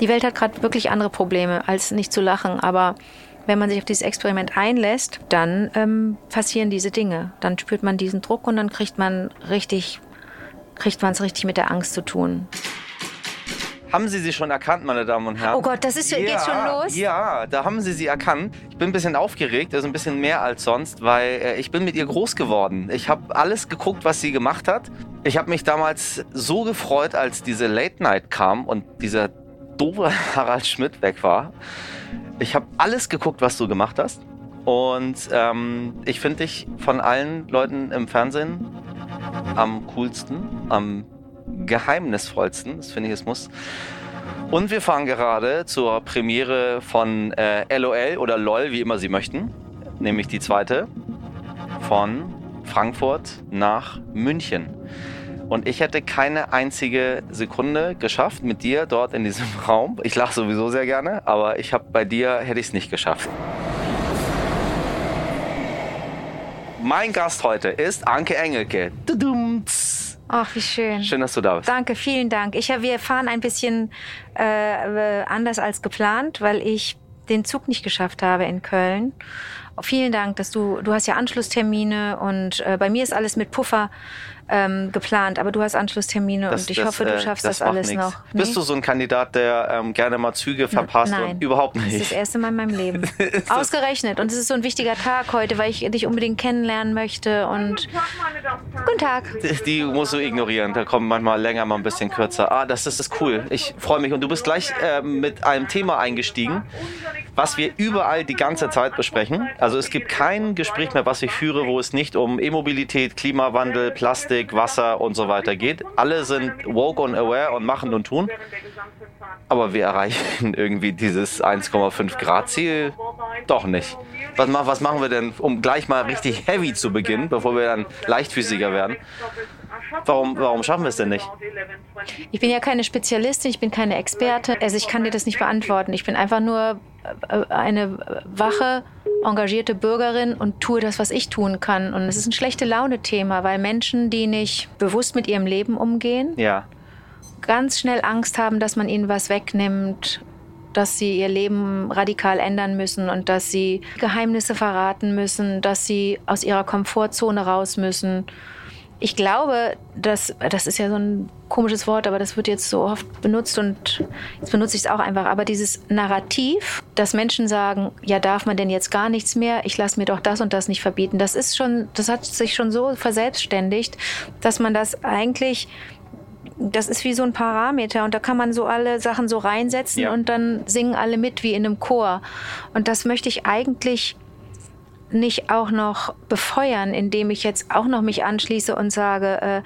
Die Welt hat gerade wirklich andere Probleme, als nicht zu lachen. Aber wenn man sich auf dieses Experiment einlässt, dann ähm, passieren diese Dinge. Dann spürt man diesen Druck und dann kriegt man richtig, kriegt man es richtig mit der Angst zu tun. Haben Sie sie schon erkannt, meine Damen und Herren? Oh Gott, das ist ja, geht schon los? Ja, da haben Sie sie erkannt. Ich bin ein bisschen aufgeregt, also ein bisschen mehr als sonst, weil äh, ich bin mit ihr groß geworden. Ich habe alles geguckt, was sie gemacht hat. Ich habe mich damals so gefreut, als diese Late Night kam und dieser doofe Harald Schmidt weg war. Ich habe alles geguckt, was du gemacht hast. Und ähm, ich finde dich von allen Leuten im Fernsehen am coolsten, am geheimnisvollsten. Das finde ich, es muss. Und wir fahren gerade zur Premiere von äh, LOL oder LOL, wie immer Sie möchten. Nämlich die zweite von Frankfurt nach München. Und ich hätte keine einzige Sekunde geschafft mit dir dort in diesem Raum. Ich lache sowieso sehr gerne, aber ich habe bei dir hätte ich es nicht geschafft. Mein Gast heute ist Anke Engelke. Ach, wie schön. Schön, dass du da bist. Danke, vielen Dank. Ich, wir fahren ein bisschen äh, anders als geplant, weil ich den Zug nicht geschafft habe in Köln. Vielen Dank, dass du, du hast ja Anschlusstermine und äh, bei mir ist alles mit Puffer ähm, geplant, aber du hast Anschlusstermine das, und ich das, hoffe, du äh, schaffst das, das alles nix. noch. Nee? Bist du so ein Kandidat, der ähm, gerne mal Züge verpasst? Nein, und überhaupt nicht. Das ist das erste Mal in meinem Leben. Ausgerechnet. Und es ist so ein wichtiger Tag heute, weil ich dich unbedingt kennenlernen möchte. Und Guten Tag. Die, die musst du ignorieren. Da kommen manchmal länger, mal ein bisschen kürzer. Ah, das ist, das ist cool. Ich freue mich. Und du bist gleich äh, mit einem Thema eingestiegen, was wir überall die ganze Zeit besprechen. Also es gibt kein Gespräch mehr, was ich führe, wo es nicht um E-Mobilität, Klimawandel, Plastik, Plastik, Wasser und so weiter geht. Alle sind woke und aware und machen und tun. Aber wir erreichen irgendwie dieses 1,5 Grad Ziel doch nicht. Was, was machen wir denn, um gleich mal richtig heavy zu beginnen, bevor wir dann leichtfüßiger werden? Warum, warum schaffen wir es denn nicht? Ich bin ja keine Spezialistin, ich bin keine Experte. Also ich kann dir das nicht beantworten. Ich bin einfach nur äh, eine wache, engagierte Bürgerin und tue das, was ich tun kann. Und es ist ein schlechte Laune-Thema, weil Menschen, die nicht bewusst mit ihrem Leben umgehen, ja. ganz schnell Angst haben, dass man ihnen was wegnimmt dass sie ihr Leben radikal ändern müssen und dass sie Geheimnisse verraten müssen, dass sie aus ihrer Komfortzone raus müssen ich glaube, dass, das ist ja so ein komisches Wort, aber das wird jetzt so oft benutzt und jetzt benutze ich es auch einfach. Aber dieses Narrativ, dass Menschen sagen, ja, darf man denn jetzt gar nichts mehr? Ich lasse mir doch das und das nicht verbieten. Das ist schon, das hat sich schon so verselbstständigt, dass man das eigentlich das ist wie so ein Parameter und da kann man so alle Sachen so reinsetzen ja. und dann singen alle mit wie in einem Chor. Und das möchte ich eigentlich nicht auch noch befeuern, indem ich jetzt auch noch mich anschließe und sage, äh,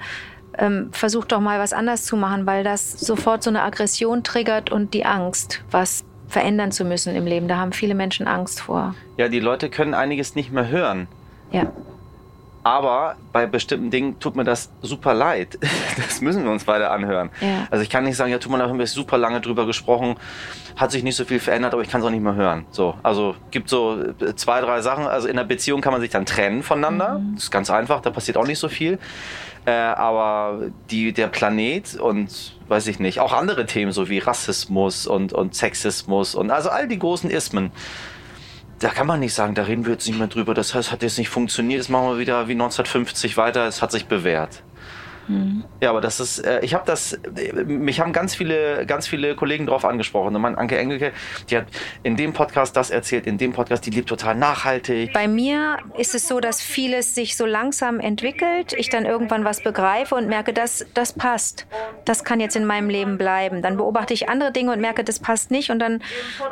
ähm, versuch doch mal was anders zu machen, weil das sofort so eine Aggression triggert und die Angst, was verändern zu müssen im Leben. Da haben viele Menschen Angst vor. Ja, die Leute können einiges nicht mehr hören. Ja. Aber bei bestimmten Dingen tut mir das super leid. Das müssen wir uns beide anhören. Ja. Also ich kann nicht sagen, ja, tut mir leid, haben wir super lange drüber gesprochen, hat sich nicht so viel verändert, aber ich kann es auch nicht mehr hören. So, also gibt so äh, zwei, drei Sachen. Also in einer Beziehung kann man sich dann trennen voneinander. Mhm. Das ist ganz einfach, da passiert auch nicht so viel. Äh, aber die, der Planet und weiß ich nicht, auch andere Themen so wie Rassismus und, und Sexismus und also all die großen Ismen da kann man nicht sagen, da reden wir jetzt nicht mehr drüber, das heißt, hat jetzt nicht funktioniert, das machen wir wieder wie 1950 weiter, es hat sich bewährt. Ja, aber das ist, äh, ich habe das, mich haben ganz viele, ganz viele Kollegen darauf angesprochen. Und mein Anke Engelke, die hat in dem Podcast das erzählt, in dem Podcast, die lebt total nachhaltig. Bei mir ist es so, dass vieles sich so langsam entwickelt, ich dann irgendwann was begreife und merke, dass das passt. Das kann jetzt in meinem Leben bleiben. Dann beobachte ich andere Dinge und merke, das passt nicht und dann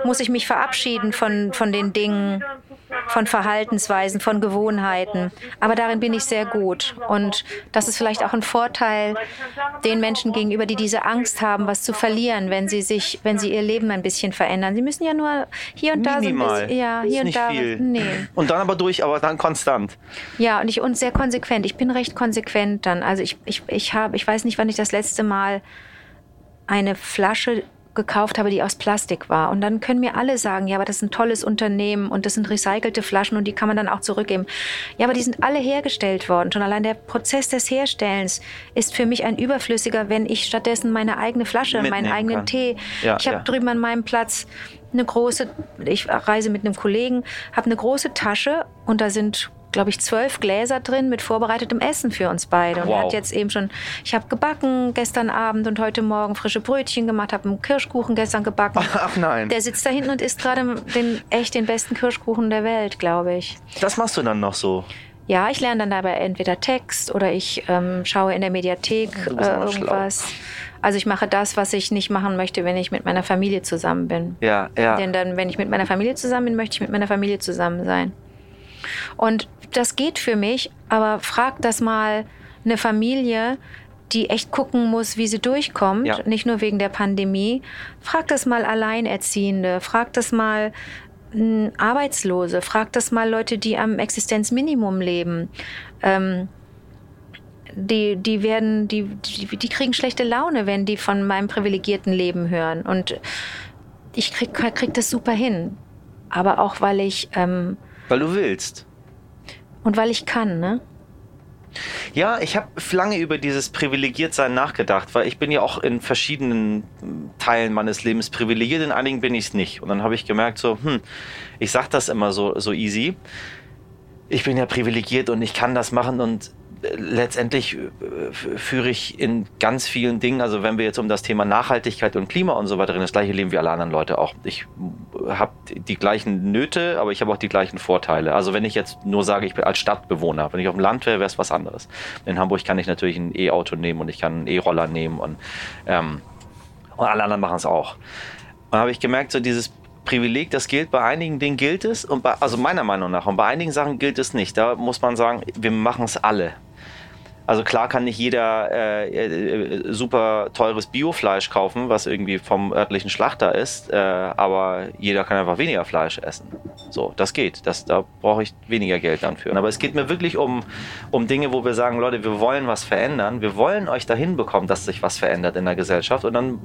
muss ich mich verabschieden von, von den Dingen, von Verhaltensweisen, von Gewohnheiten. Aber darin bin ich sehr gut. Und das ist vielleicht auch ein Vorteil den Menschen gegenüber, die diese Angst haben, was zu verlieren, wenn sie sich, wenn sie ihr Leben ein bisschen verändern. Sie müssen ja nur hier und da Minimal. so ein bisschen, ja, hier und da. Viel. Nee. Und dann aber durch, aber dann konstant. Ja, und ich und sehr konsequent. Ich bin recht konsequent dann. Also ich, ich, ich habe, ich weiß nicht, wann ich das letzte Mal eine Flasche gekauft habe, die aus Plastik war. Und dann können mir alle sagen, ja, aber das ist ein tolles Unternehmen und das sind recycelte Flaschen und die kann man dann auch zurückgeben. Ja, aber die sind alle hergestellt worden. Schon allein der Prozess des Herstellens ist für mich ein überflüssiger, wenn ich stattdessen meine eigene Flasche, meinen eigenen kann. Tee. Ja, ich habe ja. drüben an meinem Platz eine große, ich reise mit einem Kollegen, habe eine große Tasche und da sind glaube ich, zwölf Gläser drin mit vorbereitetem Essen für uns beide. Und wow. er hat jetzt eben schon, ich habe gebacken gestern Abend und heute Morgen frische Brötchen gemacht, habe einen Kirschkuchen gestern gebacken. Ach nein. Der sitzt da hinten und isst gerade den, echt den besten Kirschkuchen der Welt, glaube ich. Das machst du dann noch so? Ja, ich lerne dann dabei entweder Text oder ich ähm, schaue in der Mediathek äh, irgendwas. Schlau. Also ich mache das, was ich nicht machen möchte, wenn ich mit meiner Familie zusammen bin. Ja, ja. Denn dann, wenn ich mit meiner Familie zusammen bin, möchte ich mit meiner Familie zusammen sein. Und das geht für mich, aber frag das mal eine Familie, die echt gucken muss, wie sie durchkommt, ja. nicht nur wegen der Pandemie. Frag das mal Alleinerziehende, frag das mal hm, Arbeitslose, frag das mal Leute, die am Existenzminimum leben. Ähm, die, die werden, die, die, die, kriegen schlechte Laune, wenn die von meinem privilegierten Leben hören. Und ich krieg, krieg das super hin. Aber auch, weil ich. Ähm, weil du willst. Und weil ich kann, ne? Ja, ich habe lange über dieses Privilegiertsein nachgedacht, weil ich bin ja auch in verschiedenen Teilen meines Lebens privilegiert, in einigen bin ich es nicht. Und dann habe ich gemerkt, so, hm, ich sage das immer so, so easy. Ich bin ja privilegiert und ich kann das machen und letztendlich äh, führe ich in ganz vielen Dingen, also wenn wir jetzt um das Thema Nachhaltigkeit und Klima und so weiter reden, das gleiche leben wie alle anderen Leute auch. Ich habe die gleichen Nöte, aber ich habe auch die gleichen Vorteile. Also wenn ich jetzt nur sage, ich bin als Stadtbewohner, wenn ich auf dem Land wäre, wäre es was anderes. In Hamburg kann ich natürlich ein E-Auto nehmen und ich kann einen E-Roller nehmen und, ähm, und alle anderen machen es auch. Und habe ich gemerkt, so dieses Privileg, das gilt, bei einigen Dingen gilt es, und bei, also meiner Meinung nach, und bei einigen Sachen gilt es nicht. Da muss man sagen, wir machen es alle. Also klar kann nicht jeder äh, äh, super teures Biofleisch kaufen, was irgendwie vom örtlichen Schlachter ist, äh, aber jeder kann einfach weniger Fleisch essen. So, das geht. Das, da brauche ich weniger Geld dann für. Aber es geht mir wirklich um, um Dinge, wo wir sagen, Leute, wir wollen was verändern. Wir wollen euch dahin bekommen, dass sich was verändert in der Gesellschaft. Und dann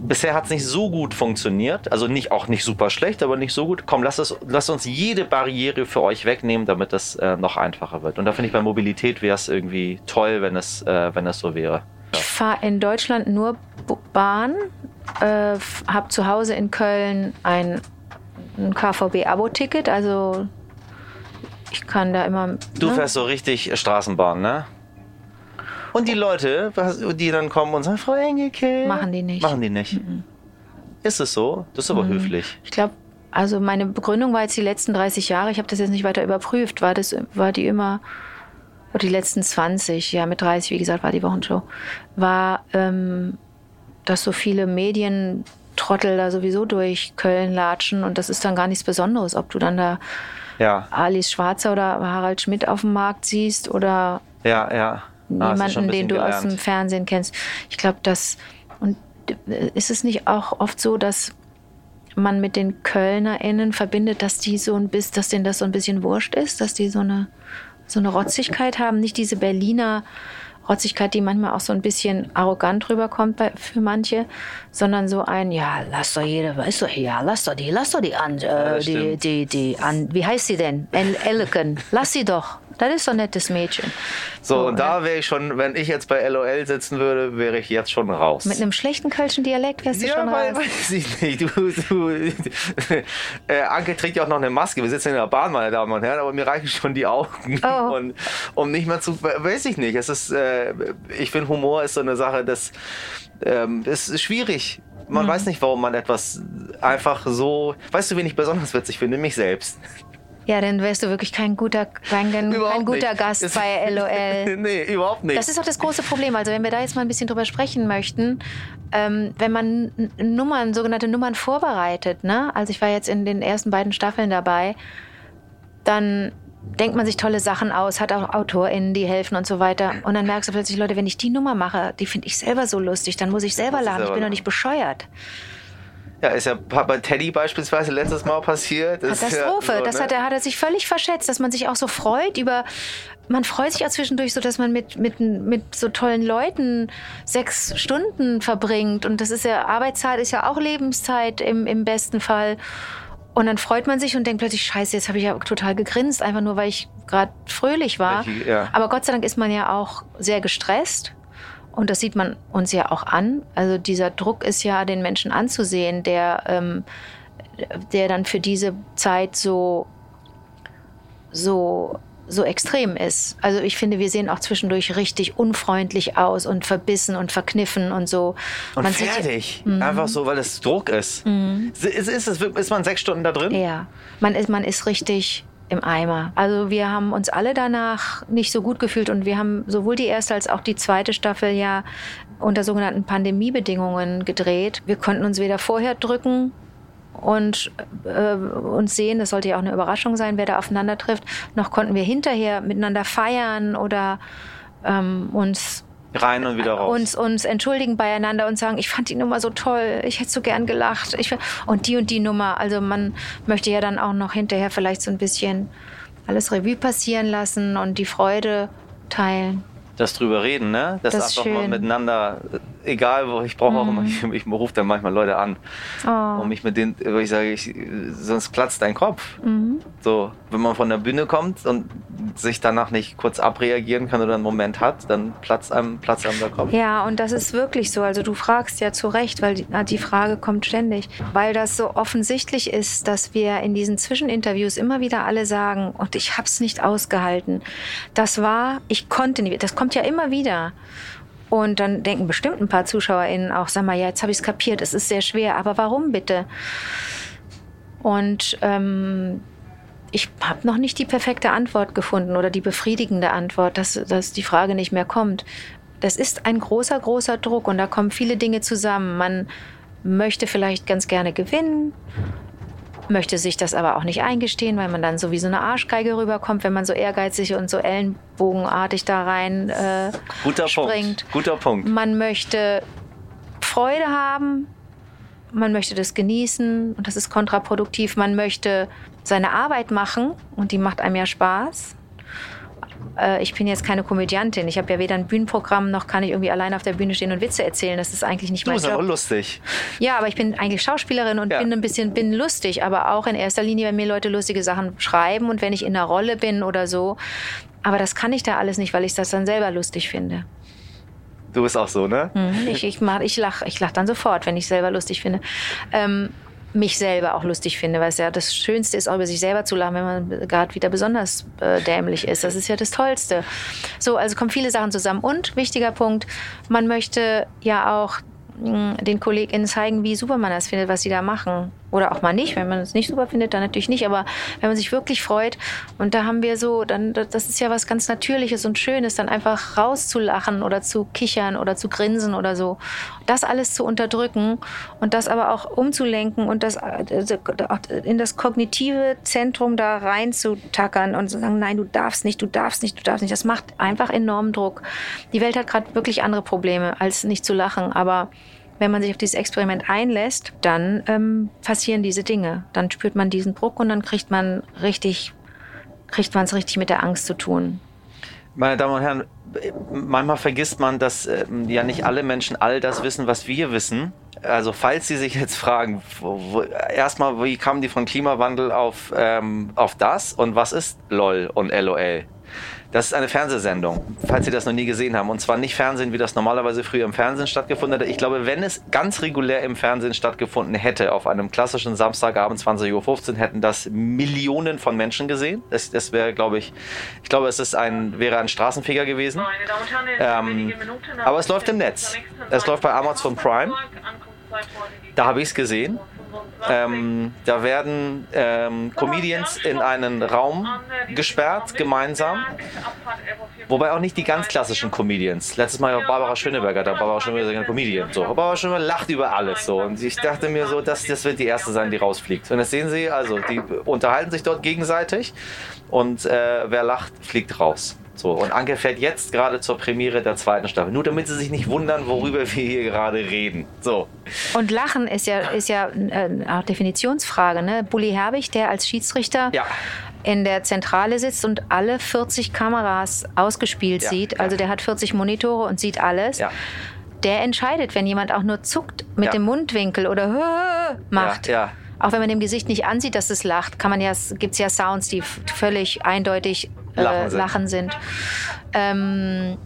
bisher hat es nicht so gut funktioniert. Also nicht auch nicht super schlecht, aber nicht so gut. Komm, lasst, es, lasst uns jede Barriere für euch wegnehmen, damit das äh, noch einfacher wird. Und da finde ich bei Mobilität wäre es irgendwie toll, wenn es, äh, wenn es so wäre. Ich fahre in Deutschland nur Bahn, äh, habe zu Hause in Köln ein, ein KVB-Abo-Ticket, also ich kann da immer. Du ne? fährst so richtig Straßenbahn, ne? Und die Leute, die dann kommen und sagen, Frau Engelke. Machen die nicht. Machen die nicht. Mhm. Ist es so? Das ist aber mhm. höflich. Ich glaube, also meine Begründung war jetzt die letzten 30 Jahre, ich habe das jetzt nicht weiter überprüft, war, das, war die immer oder die letzten 20, ja mit 30, wie gesagt, war die Wochenshow, war, ähm, dass so viele Medientrottel da sowieso durch Köln latschen und das ist dann gar nichts Besonderes, ob du dann da ja. Alice Schwarzer oder Harald Schmidt auf dem Markt siehst oder ja, ja. Ah, niemanden, den du gelernt. aus dem Fernsehen kennst. Ich glaube, das und äh, ist es nicht auch oft so, dass man mit den KölnerInnen verbindet, dass die so ein bisschen, dass denen das so ein bisschen wurscht ist, dass die so eine so eine Rotzigkeit haben, nicht diese Berliner Rotzigkeit, die manchmal auch so ein bisschen arrogant rüberkommt bei, für manche, sondern so ein, ja, lass doch jede, weißt du, ja, lass doch die, lass doch die an, äh, ja, die, die, die, an, wie heißt sie denn? El Elken, lass sie doch. Das ist so ein nettes Mädchen. So, so und da wäre ich schon, wenn ich jetzt bei LOL sitzen würde, wäre ich jetzt schon raus. Mit einem schlechten kölschen Dialekt wärst du ja, schon weil, raus. weiß ich nicht. Du, du, äh, Anke trägt ja auch noch eine Maske. Wir sitzen in der Bahn, meine Damen und Herren, aber mir reichen schon die Augen. Oh. Und, um nicht mehr zu, weiß ich nicht. Es ist, äh, ich finde, Humor ist so eine Sache, das ähm, ist schwierig. Man mhm. weiß nicht, warum man etwas einfach so. Weißt du, wen ich besonders witzig finde? Mich selbst. Ja, dann wärst du wirklich kein guter, kein, kein guter Gast ist, bei LOL. nee, überhaupt nicht. Das ist auch das große Problem. Also wenn wir da jetzt mal ein bisschen drüber sprechen möchten, ähm, wenn man Nummern, sogenannte Nummern vorbereitet, ne? Also ich war jetzt in den ersten beiden Staffeln dabei, dann denkt man sich tolle Sachen aus, hat auch AutorInnen, die helfen und so weiter. Und dann merkst du plötzlich, Leute, wenn ich die Nummer mache, die finde ich selber so lustig, dann muss ich selber lachen. Ich bin doch nicht bescheuert. Ja, ist ja bei Teddy beispielsweise letztes Mal passiert. Das Katastrophe. Ja so, ne? Das hat er, hat er sich völlig verschätzt, dass man sich auch so freut über. Man freut sich auch zwischendurch so, dass man mit, mit, mit so tollen Leuten sechs Stunden verbringt. Und das ist ja, Arbeitszeit ist ja auch Lebenszeit im, im besten Fall. Und dann freut man sich und denkt plötzlich, scheiße, jetzt habe ich ja total gegrinst, einfach nur weil ich gerade fröhlich war. Ja. Aber Gott sei Dank ist man ja auch sehr gestresst. Und das sieht man uns ja auch an. Also dieser Druck ist ja den Menschen anzusehen, der, ähm, der dann für diese Zeit so, so so extrem ist. Also ich finde, wir sehen auch zwischendurch richtig unfreundlich aus und verbissen und verkniffen und so. Und man fertig. Sieht, mhm. Einfach so, weil es Druck ist. Mhm. Ist, ist, ist, ist man sechs Stunden da drin? Ja. Man ist, man ist richtig im Eimer. Also wir haben uns alle danach nicht so gut gefühlt und wir haben sowohl die erste als auch die zweite Staffel ja unter sogenannten Pandemiebedingungen gedreht. Wir konnten uns weder vorher drücken und äh, uns sehen. Das sollte ja auch eine Überraschung sein, wer da aufeinander trifft. Noch konnten wir hinterher miteinander feiern oder ähm, uns rein und wieder raus. Uns, uns entschuldigen beieinander und sagen, ich fand die Nummer so toll, ich hätte so gern gelacht. Ich, und die und die Nummer. Also man möchte ja dann auch noch hinterher vielleicht so ein bisschen alles Revue passieren lassen und die Freude teilen das drüber reden, ne? Das, das einfach schön. mal miteinander, egal wo, ich brauche auch immer, mhm. ich, ich rufe dann manchmal Leute an. Oh. Und mich mit denen, wo ich sage, ich, sonst platzt dein Kopf. Mhm. So, wenn man von der Bühne kommt und sich danach nicht kurz abreagieren kann oder einen Moment hat, dann platzt einem, platzt einem der Kopf. Ja, und das ist wirklich so. Also du fragst ja zu Recht, weil die, die Frage kommt ständig. Weil das so offensichtlich ist, dass wir in diesen Zwischeninterviews immer wieder alle sagen, und ich habe es nicht ausgehalten. Das war, ich konnte nicht, das kommt ja immer wieder. Und dann denken bestimmt ein paar ZuschauerInnen auch, sag mal, ja, jetzt habe ich es kapiert, es ist sehr schwer, aber warum bitte? Und ähm, ich habe noch nicht die perfekte Antwort gefunden oder die befriedigende Antwort, dass, dass die Frage nicht mehr kommt. Das ist ein großer, großer Druck und da kommen viele Dinge zusammen. Man möchte vielleicht ganz gerne gewinnen, möchte sich das aber auch nicht eingestehen, weil man dann so wie so eine Arschgeige rüberkommt, wenn man so ehrgeizig und so ellenbogenartig da rein äh, Guter springt. Punkt. Guter Punkt. Man möchte Freude haben, man möchte das genießen und das ist kontraproduktiv. Man möchte seine Arbeit machen und die macht einem ja Spaß. Äh, ich bin jetzt keine Komödiantin. Ich habe ja weder ein Bühnenprogramm noch kann ich irgendwie allein auf der Bühne stehen und Witze erzählen. Das ist eigentlich nicht du mein Job. Du bist aber lustig. Ja, aber ich bin eigentlich Schauspielerin und ja. bin ein bisschen bin lustig, aber auch in erster Linie, wenn mir Leute lustige Sachen schreiben und wenn ich in der Rolle bin oder so. Aber das kann ich da alles nicht, weil ich das dann selber lustig finde. Du bist auch so, ne? Hm, ich, ich, ich lache ich lach dann sofort, wenn ich selber lustig finde. Ähm, mich selber auch lustig finde, weil es ja das Schönste ist, auch über sich selber zu lachen, wenn man gerade wieder besonders äh, dämlich ist. Das ist ja das Tollste. So, also kommen viele Sachen zusammen. Und wichtiger Punkt, man möchte ja auch den KollegInnen zeigen, wie super man das findet, was sie da machen. Oder auch mal nicht, wenn man es nicht super findet, dann natürlich nicht. Aber wenn man sich wirklich freut, und da haben wir so, dann, das ist ja was ganz Natürliches und Schönes, dann einfach rauszulachen oder zu kichern oder zu grinsen oder so. Das alles zu unterdrücken und das aber auch umzulenken und das also, in das kognitive Zentrum da reinzutackern und zu sagen, nein, du darfst nicht, du darfst nicht, du darfst nicht. Das macht einfach enormen Druck. Die Welt hat gerade wirklich andere Probleme, als nicht zu lachen. Aber wenn man sich auf dieses Experiment einlässt, dann ähm, passieren diese Dinge. Dann spürt man diesen Druck und dann kriegt man richtig, kriegt man es richtig mit der Angst zu tun. Meine Damen und Herren, manchmal vergisst man, dass äh, ja nicht alle Menschen all das wissen, was wir wissen. Also falls Sie sich jetzt fragen, wo, wo, erstmal, wie kamen die von Klimawandel auf, ähm, auf das und was ist LOL und LOL? Das ist eine Fernsehsendung, falls Sie das noch nie gesehen haben. Und zwar nicht Fernsehen, wie das normalerweise früher im Fernsehen stattgefunden hätte. Ich glaube, wenn es ganz regulär im Fernsehen stattgefunden hätte, auf einem klassischen Samstagabend 20.15 Uhr, hätten das Millionen von Menschen gesehen. Das, das wäre, glaube ich, ich glaube, es ist ein, wäre ein Straßenfeger gewesen. Ähm, aber es läuft im Netz. Es läuft bei Amazon Prime. Da habe ich es gesehen. Ähm, da werden ähm, Comedians in einen Raum gesperrt, gemeinsam. Wobei auch nicht die ganz klassischen Comedians. Letztes Mal war Barbara Schöneberger da. Barbara Schöneberger ist eine Comedian. So. Barbara Schöneberger lacht über alles. So. Und ich dachte mir so, das, das wird die erste sein, die rausfliegt. Und das sehen Sie, also die unterhalten sich dort gegenseitig. Und äh, wer lacht, fliegt raus. So, und Anke fährt jetzt gerade zur Premiere der zweiten Staffel. Nur damit Sie sich nicht wundern, worüber wir hier gerade reden. So. Und Lachen ist ja, ist ja äh, auch Definitionsfrage. Ne? Bully Herbig, der als Schiedsrichter Ja. in der Zentrale sitzt und alle 40 Kameras ausgespielt Ja, sieht, also der hat 40 Monitore und sieht alles. Ja. Der entscheidet, wenn jemand auch nur zuckt mit Ja. dem Mundwinkel oder macht. Ja, ja. Auch wenn man dem Gesicht nicht ansieht, dass es lacht, kann man ja, gibt es ja Sounds, die völlig eindeutig äh, Lachen sind. Lachen sind. Ähm,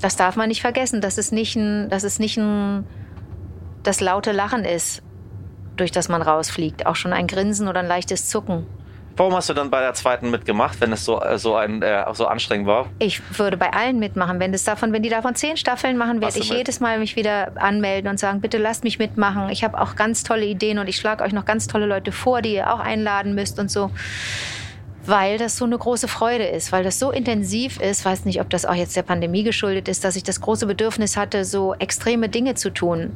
das darf man nicht vergessen, dass es nicht ein, dass es nicht ein, das laute Lachen ist, durch das man rausfliegt. Auch schon ein Grinsen oder ein leichtes Zucken. Warum hast du dann bei der zweiten mitgemacht, wenn es so, äh, so, ein, äh, so anstrengend war? Ich würde bei allen mitmachen. Wenn, das davon, wenn die davon zehn Staffeln machen, werde ich mit? jedes Mal mich wieder anmelden und sagen, bitte lasst mich mitmachen. Ich habe auch ganz tolle Ideen und ich schlage euch noch ganz tolle Leute vor, die ihr auch einladen müsst und so. Weil das so eine große Freude ist, weil das so intensiv ist, weiß nicht, ob das auch jetzt der Pandemie geschuldet ist, dass ich das große Bedürfnis hatte, so extreme Dinge zu tun.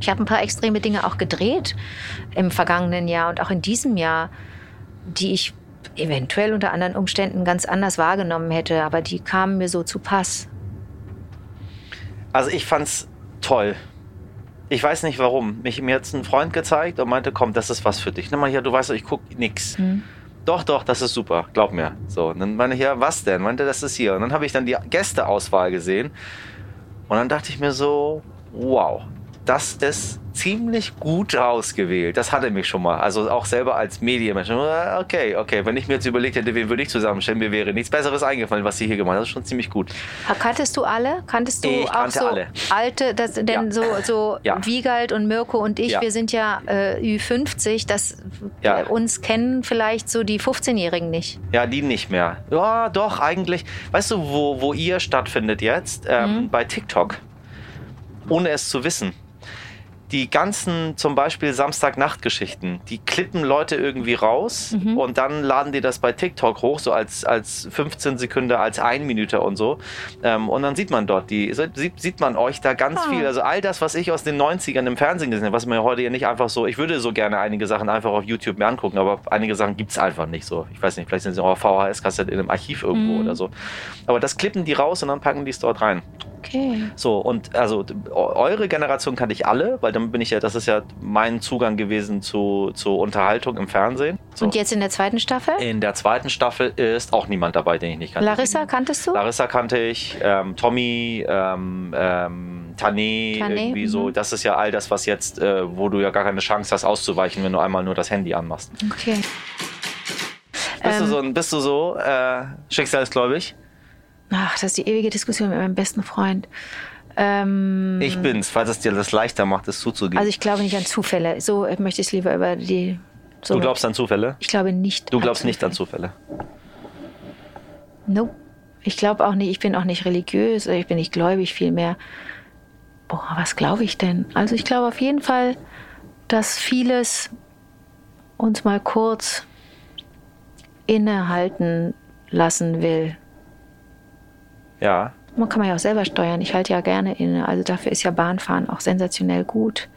Ich habe ein paar extreme Dinge auch gedreht im vergangenen Jahr und auch in diesem Jahr, die ich eventuell unter anderen Umständen ganz anders wahrgenommen hätte, aber die kamen mir so zu Pass. Also ich fand's toll. Ich weiß nicht warum. Mich, mir hat ein Freund gezeigt und meinte, komm, das ist was für dich. Nimm mal hier, du weißt, doch, ich guck nix. Hm. Doch, doch, das ist super, glaub mir. So, und dann meine ich, ja, was denn? Meinte, das ist hier. Und dann habe ich dann die Gästeauswahl gesehen. Und dann dachte ich mir so, wow, das ist ziemlich gut ausgewählt. Das hatte mich schon mal. Also auch selber als Medienmensch. Okay, okay. Wenn ich mir jetzt überlegt hätte, wen würde ich zusammenstellen, mir wäre nichts Besseres eingefallen, was sie hier gemacht hat. Das ist schon ziemlich gut. Kanntest du alle? Kanntest du Ich auch kannte so alle. alte, das, denn Ja. so, so Ja. Wiegald und Mirko und ich, Ja. wir sind ja äh, Ü50, das Ja. äh, uns kennen vielleicht so die 15-Jährigen nicht. Ja, die nicht mehr. Ja, doch, eigentlich. Weißt du, wo, wo ihr stattfindet jetzt? Ähm, Bei TikTok. Ohne es zu wissen. Die ganzen, zum Beispiel Samstagnachtgeschichten, die klippen Leute irgendwie raus und dann laden die das bei TikTok hoch, so als, als 15 Sekunden, als ein Minute und so. Ähm, und dann sieht man dort die, sieht, sieht man euch da ganz Ah. viel. Also all das, was ich aus den 90ern im Fernsehen gesehen habe, was ja heute ja nicht einfach so, ich würde so gerne einige Sachen einfach auf YouTube mir angucken, aber einige Sachen gibt es einfach nicht so. Ich weiß nicht, vielleicht sind sie auch VHS-Kassette in einem Archiv irgendwo Mhm. oder so. Aber das klippen die raus und dann packen die es dort rein. Okay. So, und also eure Generation kannte ich alle, weil dann bin ich ja, das ist ja mein Zugang gewesen zu, zu Unterhaltung im Fernsehen. So. Und jetzt in der zweiten Staffel? In der zweiten Staffel ist auch niemand dabei, den ich nicht kannte. Larissa kanntest du? Larissa kannte ich, ähm, Tommy, ähm, ähm, Tané, irgendwie so. mhm. Das ist ja all das, was jetzt, äh, wo du ja gar keine Chance hast auszuweichen, wenn du einmal nur das Handy anmachst. Okay. Bist du Ähm. so, ein- bist du so äh, schicksalsgläubig? Ach, das ist die ewige Diskussion mit meinem besten Freund. Ähm, Ich bin's, falls es dir das leichter macht, es zuzugeben. also ich glaube nicht an Zufälle. So äh, möchte ich es lieber über die. So du glaubst an Zufälle? Ich glaube nicht. Du an glaubst nicht an Zufälle. Zufälle. Nope. Ich glaube auch nicht, ich bin auch nicht religiös, ich bin nicht gläubig vielmehr. Boah, was glaube ich denn? Also ich glaube auf jeden Fall, dass vieles uns mal kurz innehalten lassen will. Ja. Man kann man ja auch selber steuern. Ich halte ja gerne inne. Also dafür ist ja Bahnfahren auch sensationell gut.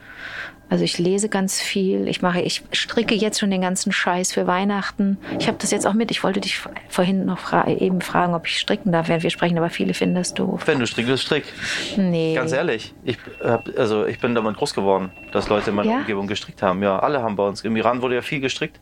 Also ich lese ganz viel. Ich mache, ich stricke jetzt schon den ganzen Scheiß für Weihnachten. Ich habe das jetzt auch mit. Ich wollte dich vorhin noch fra eben fragen, ob ich stricken darf, während wir sprechen, aber viele finden das doof. Wenn du strickst, strick. Nee. Ganz ehrlich, ich, hab, also ich bin damit groß geworden, dass Leute in meiner Ja? Umgebung gestrickt haben. Ja, alle haben bei uns. Im Iran wurde ja viel gestrickt.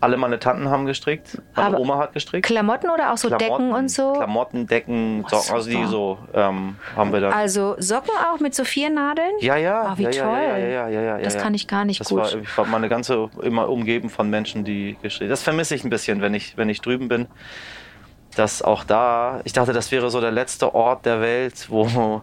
Alle meine Tanten haben gestrickt. Meine Aber Oma hat gestrickt. Klamotten oder auch so Decken und so? Klamotten, Decken, Oh, Socken, also die so ähm, haben wir dann. Also Socken auch mit so vier Nadeln? ja, ja, Ah, wie ja, toll. ja, ja, ja, ja, Das kann ich gar nicht das gut. War, ich war meine ganze immer umgeben von Menschen, die gestrickt. Das vermisse ich ein bisschen, wenn ich, wenn ich drüben bin. Dass auch da, ich dachte, das wäre so der letzte Ort der Welt, wo.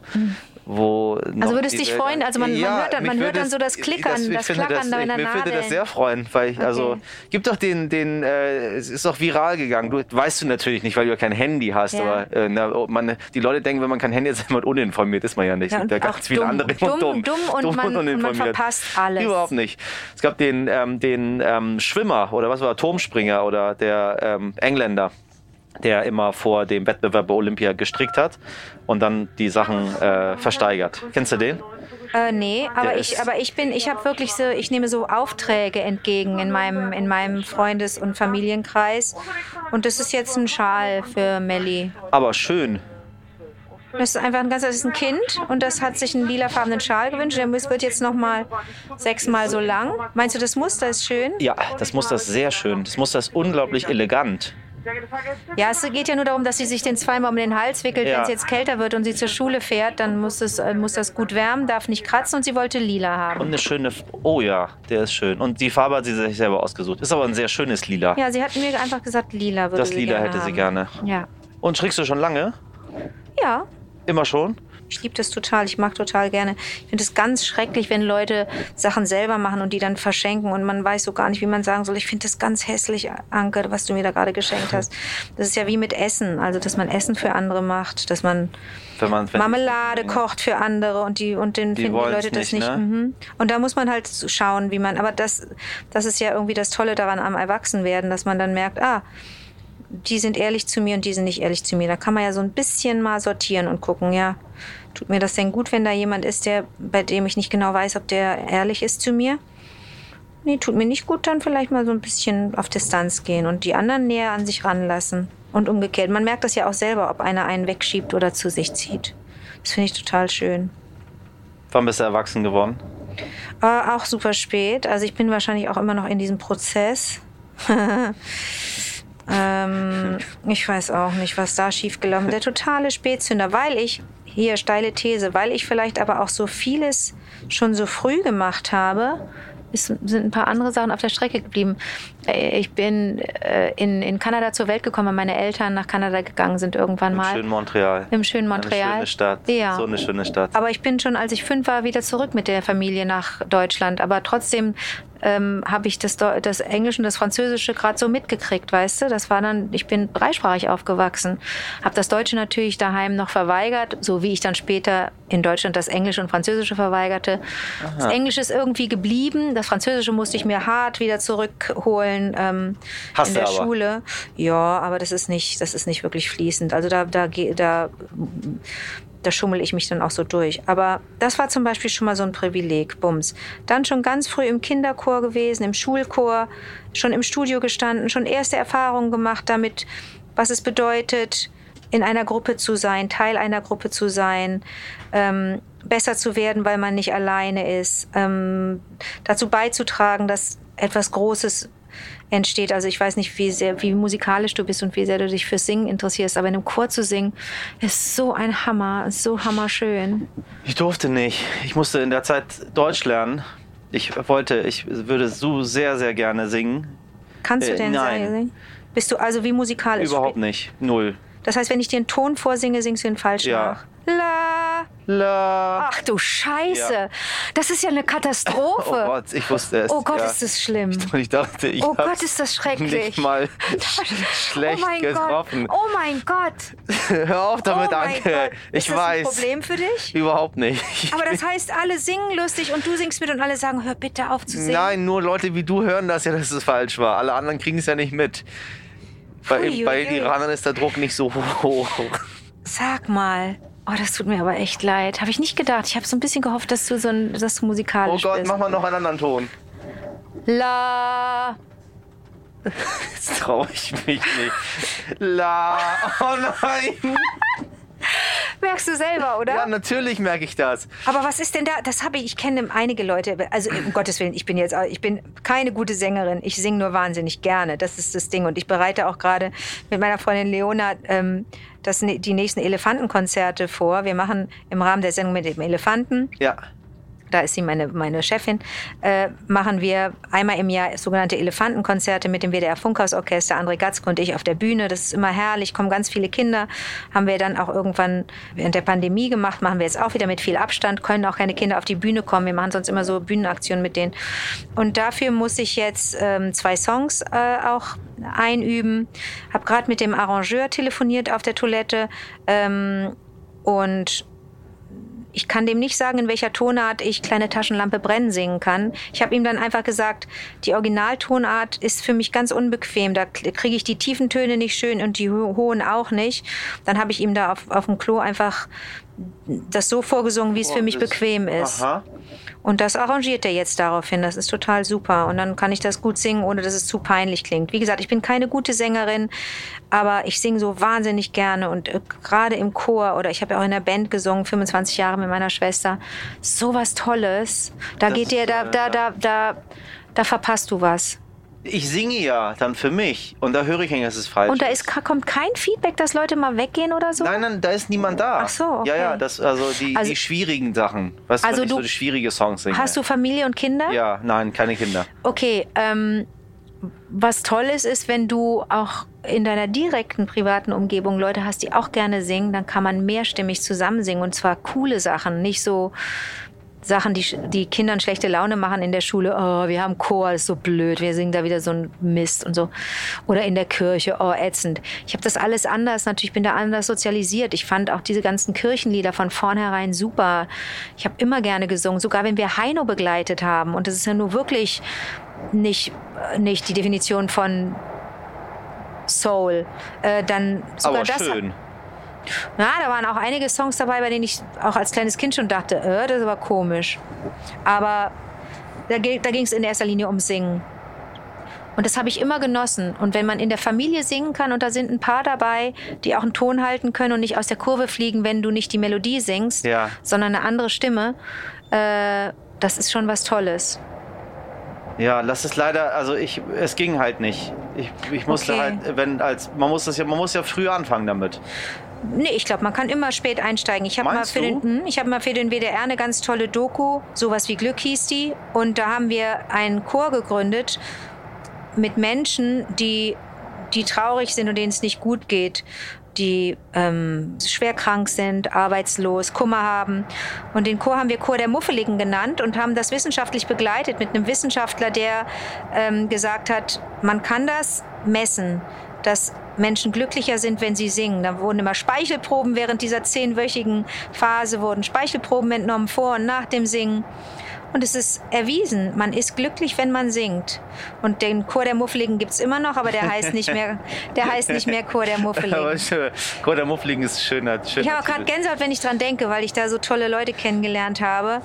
Wo. Also würdest dich Welt- freuen? Also man- man hört dann- man hört dann so das Klickern, ich das finde Klackern das, deiner ich, Mir würde das sehr freuen, weil ich, also, Okay. gibt doch den, den, äh, es ist doch viral gegangen. Du weißt du natürlich nicht, weil du ja kein Handy hast, Ja. aber äh, na, man, die Leute denken, wenn man kein Handy hat, ist man uninformiert, ist man ja nicht. Ja, und ja auch ganz viele dumm. andere Dumm, und dumm. dumm und man- und man verpasst alles. Überhaupt nicht. Es gab den, ähm, den ähm, Schwimmer oder was war er, Turmspringer oder der ähm, Engländer der immer vor dem Wettbewerb bei Olympia gestrickt hat und dann die Sachen äh, versteigert. Kennst du den? Äh, nee, aber ich, aber ich bin, ich habe wirklich so, ich nehme so Aufträge entgegen in meinem, in meinem Freundes- und Familienkreis. Und das ist jetzt ein Schal für Melli. Aber schön. Das ist einfach ein ganz, das ist ein Kind und das hat sich einen lilafarbenen Schal gewünscht. Der wird jetzt noch mal sechsmal so lang. Meinst du, das Muster ist schön? Ja, das Muster ist sehr schön. Das Muster ist unglaublich elegant. Ja, es geht ja nur darum, dass sie sich den zweimal um den Hals wickelt. Ja. Wenn es jetzt kälter wird und sie zur Schule fährt, dann muss, es, äh, muss das gut wärmen, darf nicht kratzen und sie wollte lila haben. Und eine schöne. F oh ja, der ist schön. Und die Farbe hat sie sich selber ausgesucht. Ist aber ein sehr schönes Lila. Ja, sie hat mir einfach gesagt, lila würde das sie Lila hätte sie haben. gerne. Ja. Und strickst du schon lange? Ja, Immer schon? Ich liebe das total. Ich mag total gerne. Ich finde es ganz schrecklich, wenn Leute Sachen selber machen und die dann verschenken und man weiß so gar nicht, wie man sagen soll. Ich finde das ganz hässlich, Anke, was du mir da gerade geschenkt hast. Das ist ja wie mit Essen. Also, dass man Essen für andere macht, dass man Wenn man, wenn Marmelade kocht für andere und die und Die finden die Leute das nicht, nicht. ne? Mhm. Und da muss man halt schauen, wie man. Aber das, das ist ja irgendwie das Tolle daran am Erwachsenwerden, dass man dann merkt, ah, die sind ehrlich zu mir und die sind nicht ehrlich zu mir. Da kann man ja so ein bisschen mal sortieren und gucken, ja, tut mir das denn gut, wenn da jemand ist, der, bei dem ich nicht genau weiß, ob der ehrlich ist zu mir? Nee, tut mir nicht gut, dann vielleicht mal so ein bisschen auf Distanz gehen und die anderen näher an sich ranlassen. Und umgekehrt. Man merkt das ja auch selber, ob einer einen wegschiebt oder zu sich zieht. Das finde ich total schön. Wann bist du erwachsen geworden? Äh, auch super spät. Also ich bin wahrscheinlich auch immer noch in diesem Prozess. ähm, ich weiß auch nicht, was da schiefgelaufen ist. Der totale Spätzünder, weil ich, hier steile These, weil ich vielleicht aber auch so vieles schon so früh gemacht habe, ist, sind ein paar andere Sachen auf der Strecke geblieben. Äh, Ich bin äh, in, in Kanada zur Welt gekommen, weil meine Eltern nach Kanada gegangen sind irgendwann Im mal. schönen Montreal. Im schönen Montreal. Eine schöne Stadt. Ja. So eine schöne Stadt. Aber ich bin schon, als ich fünf war, wieder zurück mit der Familie nach Deutschland. Aber trotzdem ähm, habe ich das, das Englische und das Französische gerade so mitgekriegt, weißt du? Das war dann, ich bin dreisprachig aufgewachsen. Habe das Deutsche natürlich daheim noch verweigert, so wie ich dann später in Deutschland das Englische und Französische verweigerte. Das Englische ist irgendwie geblieben. Das Französische musste ich mir hart wieder zurückholen ähm, in der aber. Schule. Ja, aber das ist nicht, das ist nicht wirklich fließend. Also da, da, da da schummel ich mich dann auch so durch. Aber das war zum Beispiel schon mal so ein Privileg, Bums. Dann schon ganz früh im Kinderchor gewesen, im Schulchor, schon im Studio gestanden, schon erste Erfahrungen gemacht damit, was es bedeutet, in einer Gruppe zu sein, Teil einer Gruppe zu sein, ähm, besser zu werden, weil man nicht alleine ist, ähm, dazu beizutragen, dass etwas Großes entsteht. Also ich weiß nicht, wie sehr, wie musikalisch du bist und wie sehr du dich fürs Singen interessierst, aber in einem Chor zu singen, ist so ein Hammer, ist so hammerschön. Ich durfte nicht. Ich musste in der Zeit Deutsch lernen. Ich wollte, ich würde so sehr, sehr gerne singen. Kannst du Äh, denn nein. singen? Bist du also wie musikalisch? Überhaupt nicht. Null. Das heißt, wenn ich dir einen Ton vorsinge, singst du ihn falsch Ja. nach. La. La. Ach du Scheiße. Ja. Das ist ja eine Katastrophe. Oh Gott, ich wusste es. Oh Gott, ja. ist das schlimm. Ich dachte, ich Oh Gott, ist das schrecklich. nicht mal schlecht oh mein getroffen. Gott. Oh mein Gott. Hör auf damit, oh Anke. Ich ist das weiß. ein Problem für dich? Überhaupt nicht. Aber das heißt, alle singen lustig und du singst mit und alle sagen, hör bitte auf zu singen. Nein, nur Leute wie du hören das ja, dass es falsch war. Alle anderen kriegen es ja nicht mit. Bei, Hui, bei. Iranern ist der Druck nicht so hoch. Sag mal. Oh, das tut mir aber echt leid. Habe ich nicht gedacht. Ich habe so ein bisschen gehofft, dass du so ein, dass du Oh musikalisch Gott, bist. mach mal noch einen anderen Ton. La. Jetzt traue ich mich nicht. La. Oh nein. Merkst du selber, oder? Ja, natürlich merke ich das. Aber was ist denn da? Das habe ich. Ich kenne einige Leute. Also um Gottes Willen, ich bin jetzt, ich bin keine gute Sängerin. Ich singe nur wahnsinnig gerne. Das ist das Ding. Und ich bereite auch gerade mit meiner Freundin Leona ähm, das, die nächsten Elefantenkonzerte vor. Wir machen im Rahmen der Sendung mit dem Elefanten. Ja. Da ist sie meine, meine Chefin, äh, machen wir einmal im Jahr sogenannte Elefantenkonzerte mit dem WDR Funkhausorchester, André Gatzke und ich auf der Bühne. Das ist immer herrlich, kommen ganz viele Kinder. Haben wir dann auch irgendwann während der Pandemie gemacht, machen wir jetzt auch wieder mit viel Abstand, können auch keine Kinder auf die Bühne kommen. Wir machen sonst immer so Bühnenaktionen mit denen. Und dafür muss ich jetzt ähm, zwei Songs äh, auch einüben. Habe gerade mit dem Arrangeur telefoniert auf der Toilette ähm, und ich kann dem nicht sagen, in welcher Tonart ich kleine Taschenlampe brennen singen kann. Ich habe ihm dann einfach gesagt, die Originaltonart ist für mich ganz unbequem. Da kriege ich die tiefen Töne nicht schön und die hohen auch nicht. Dann habe ich ihm da auf, auf dem Klo einfach das so vorgesungen, wie es für mich bequem ist. Aha. Und das arrangiert er jetzt daraufhin. Das ist total super. Und dann kann ich das gut singen, ohne dass es zu peinlich klingt. Wie gesagt, ich bin keine gute Sängerin, aber ich singe so wahnsinnig gerne. Und äh, gerade im Chor oder ich habe ja auch in der Band gesungen, 25 Jahre mit meiner Schwester. So was Tolles. Da das geht dir, da, da, da, da, da verpasst du was ich singe ja dann für mich und da höre ich eigentlich, dass es falsch Und da ist, kommt kein Feedback, dass Leute mal weggehen oder so? Nein, nein, da ist niemand da. Ach so, okay. Ja, ja, das, also, die, also die schwierigen Sachen. Weißt also du, ich so die schwierige Songs singe. Hast du Familie und Kinder? Ja, nein, keine Kinder. Okay, ähm, was toll ist, ist, wenn du auch in deiner direkten privaten Umgebung Leute hast, die auch gerne singen, dann kann man mehrstimmig zusammen singen und zwar coole Sachen, nicht so Sachen, die, die Kindern schlechte Laune machen in der Schule. Oh, wir haben Chor, ist so blöd, wir singen da wieder so ein Mist und so. Oder in der Kirche, oh, ätzend. Ich habe das alles anders, natürlich bin da anders sozialisiert. Ich fand auch diese ganzen Kirchenlieder von vornherein super. Ich habe immer gerne gesungen, sogar wenn wir Heino begleitet haben. Und das ist ja nur wirklich nicht, nicht die Definition von Soul. Äh, dann sogar Aber schön. Na, da waren auch einige Songs dabei, bei denen ich auch als kleines Kind schon dachte, äh, das war komisch. Aber da, da ging es in erster Linie um Singen. Und das habe ich immer genossen. Und wenn man in der Familie singen kann und da sind ein paar dabei, die auch einen Ton halten können und nicht aus der Kurve fliegen, wenn du nicht die Melodie singst, ja. sondern eine andere Stimme, äh, das ist schon was Tolles. Ja, das ist leider, also ich, es ging halt nicht. Ich, ich musste okay. halt, wenn als, man muss das ja, man muss ja früh anfangen damit. Nee, ich glaube, man kann immer spät einsteigen. Ich habe mal, für den, hm, hab mal für den WDR eine ganz tolle Doku, sowas wie Glück hieß die. Und da haben wir einen Chor gegründet mit Menschen, die, die traurig sind und denen es nicht gut geht die ähm, schwer krank sind, arbeitslos, Kummer haben. Und den Chor haben wir Chor der Muffeligen genannt und haben das wissenschaftlich begleitet mit einem Wissenschaftler, der ähm, gesagt hat, man kann das messen, dass Menschen glücklicher sind, wenn sie singen. Da wurden immer Speichelproben während dieser zehnwöchigen Phase, wurden Speichelproben entnommen vor und nach dem Singen. Und es ist erwiesen, man ist glücklich, wenn man singt. Und den Chor der Muffeligen gibt es immer noch, aber der heißt nicht mehr, der heißt nicht mehr Chor der Muffeligen. Chor der Muffeligen ist schöner. schöner ich habe auch gerade Gänsehaut, wenn ich dran denke, weil ich da so tolle Leute kennengelernt habe.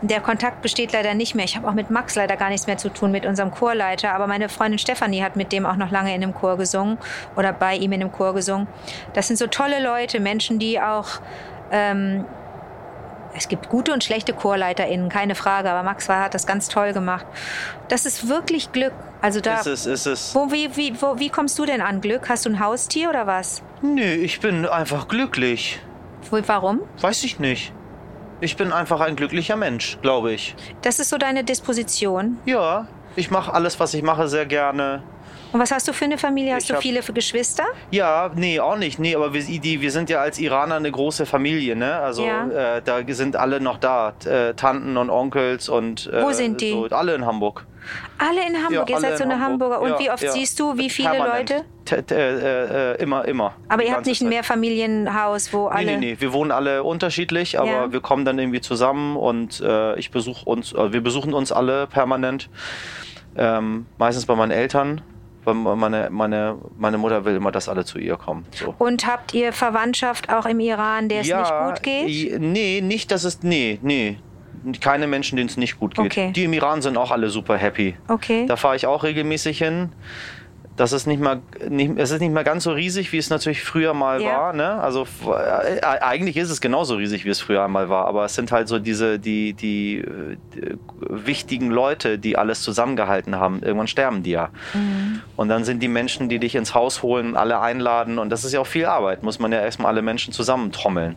Der Kontakt besteht leider nicht mehr. Ich habe auch mit Max leider gar nichts mehr zu tun, mit unserem Chorleiter. Aber meine Freundin Stefanie hat mit dem auch noch lange in einem Chor gesungen oder bei ihm in einem Chor gesungen. Das sind so tolle Leute, Menschen, die auch ähm, es gibt gute und schlechte ChorleiterInnen, keine Frage, aber Max hat das ganz toll gemacht. Das ist wirklich Glück. Also da, ist es, ist es. Wo, wie, wie, wo, wie kommst du denn an Glück? Hast du ein Haustier oder was? Nö, ich bin einfach glücklich. Warum? Weiß ich nicht. Ich bin einfach ein glücklicher Mensch, glaube ich. Das ist so deine Disposition? Ja, ich mache alles, was ich mache, sehr gerne. Und was hast du für eine Familie? Hast ich du viele Geschwister? Ja, nee, auch nicht. Nee, aber wir, die, wir sind ja als Iraner eine große Familie, ne? Also ja. äh, da sind alle noch da. Äh, Tanten und Onkels und. Äh, Wo sind die? So, alle in Hamburg. Alle in Hamburg, ja, ihr seid so eine Hamburg. Hamburger. Und ja, wie oft siehst du, wie viele Permanent. Leute? T äh, äh, immer, immer. Aber ihr habt nicht ein Mehrfamilienhaus, wo alle. Nee, nee, nee. Wir wohnen alle unterschiedlich, aber wir kommen dann irgendwie zusammen und äh, ich besuche uns, wir besuchen uns alle permanent. Ähm, meistens bei meinen Eltern weil meine, meine, meine Mutter will immer, dass alle zu ihr kommen. So. Und habt ihr Verwandtschaft auch im Iran, der es ja, nicht gut geht? Nee, nicht, dass es. Nee, nee. Keine Menschen, denen es nicht gut geht. Okay. Die im Iran sind auch alle super happy. Okay. Da fahre ich auch regelmäßig hin das ist nicht mal nicht, es ist nicht mehr ganz so riesig, wie es natürlich früher mal ja. war. Ne? Also äh, eigentlich ist es genauso riesig, wie es früher einmal war, aber es sind halt so diese die, die, die äh, wichtigen Leute, die alles zusammengehalten haben. Irgendwann sterben die ja. Mhm. Und dann sind die Menschen, die dich ins Haus holen, alle einladen und das ist ja auch viel Arbeit. Muss man ja erstmal alle Menschen zusammentrommeln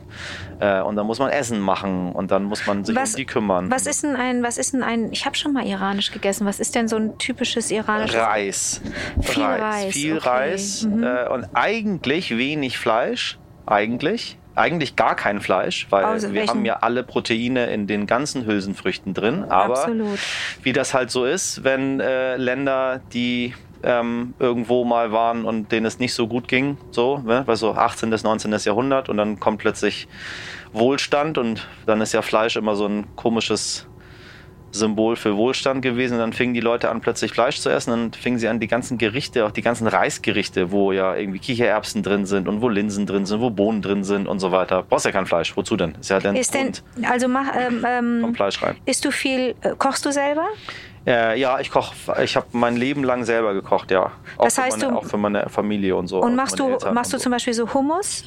äh, und dann muss man Essen machen und dann muss man sich was, um die kümmern. Was ist denn ein was ist denn ein? Ich habe schon mal iranisch gegessen. Was ist denn so ein typisches iranisches? Reis. Viel Reis. Viel okay. Reis mhm. äh, und eigentlich wenig Fleisch. Eigentlich. Eigentlich gar kein Fleisch, weil wir welchen? haben ja alle Proteine in den ganzen Hülsenfrüchten drin. Aber Absolut. wie das halt so ist, wenn äh, Länder, die ähm, irgendwo mal waren und denen es nicht so gut ging, so, ne? weil so 18. bis 19. Jahrhundert und dann kommt plötzlich Wohlstand und dann ist ja Fleisch immer so ein komisches Symbol für Wohlstand gewesen. Und dann fingen die Leute an, plötzlich Fleisch zu essen. Dann fingen sie an, die ganzen Gerichte, auch die ganzen Reisgerichte, wo ja irgendwie Kichererbsen drin sind und wo Linsen drin sind, wo Bohnen drin sind und so weiter. Brauchst ja kein Fleisch. Wozu denn? Ist ja dann ist denn, also mach, ähm, ähm, kommt Fleisch rein. Isst du viel, äh, kochst du selber? Äh, ja, ich koche. Ich habe mein Leben lang selber gekocht, ja. Auch das heißt, meine, du auch für meine Familie und so. Und machst du machst du zum Beispiel so Hummus?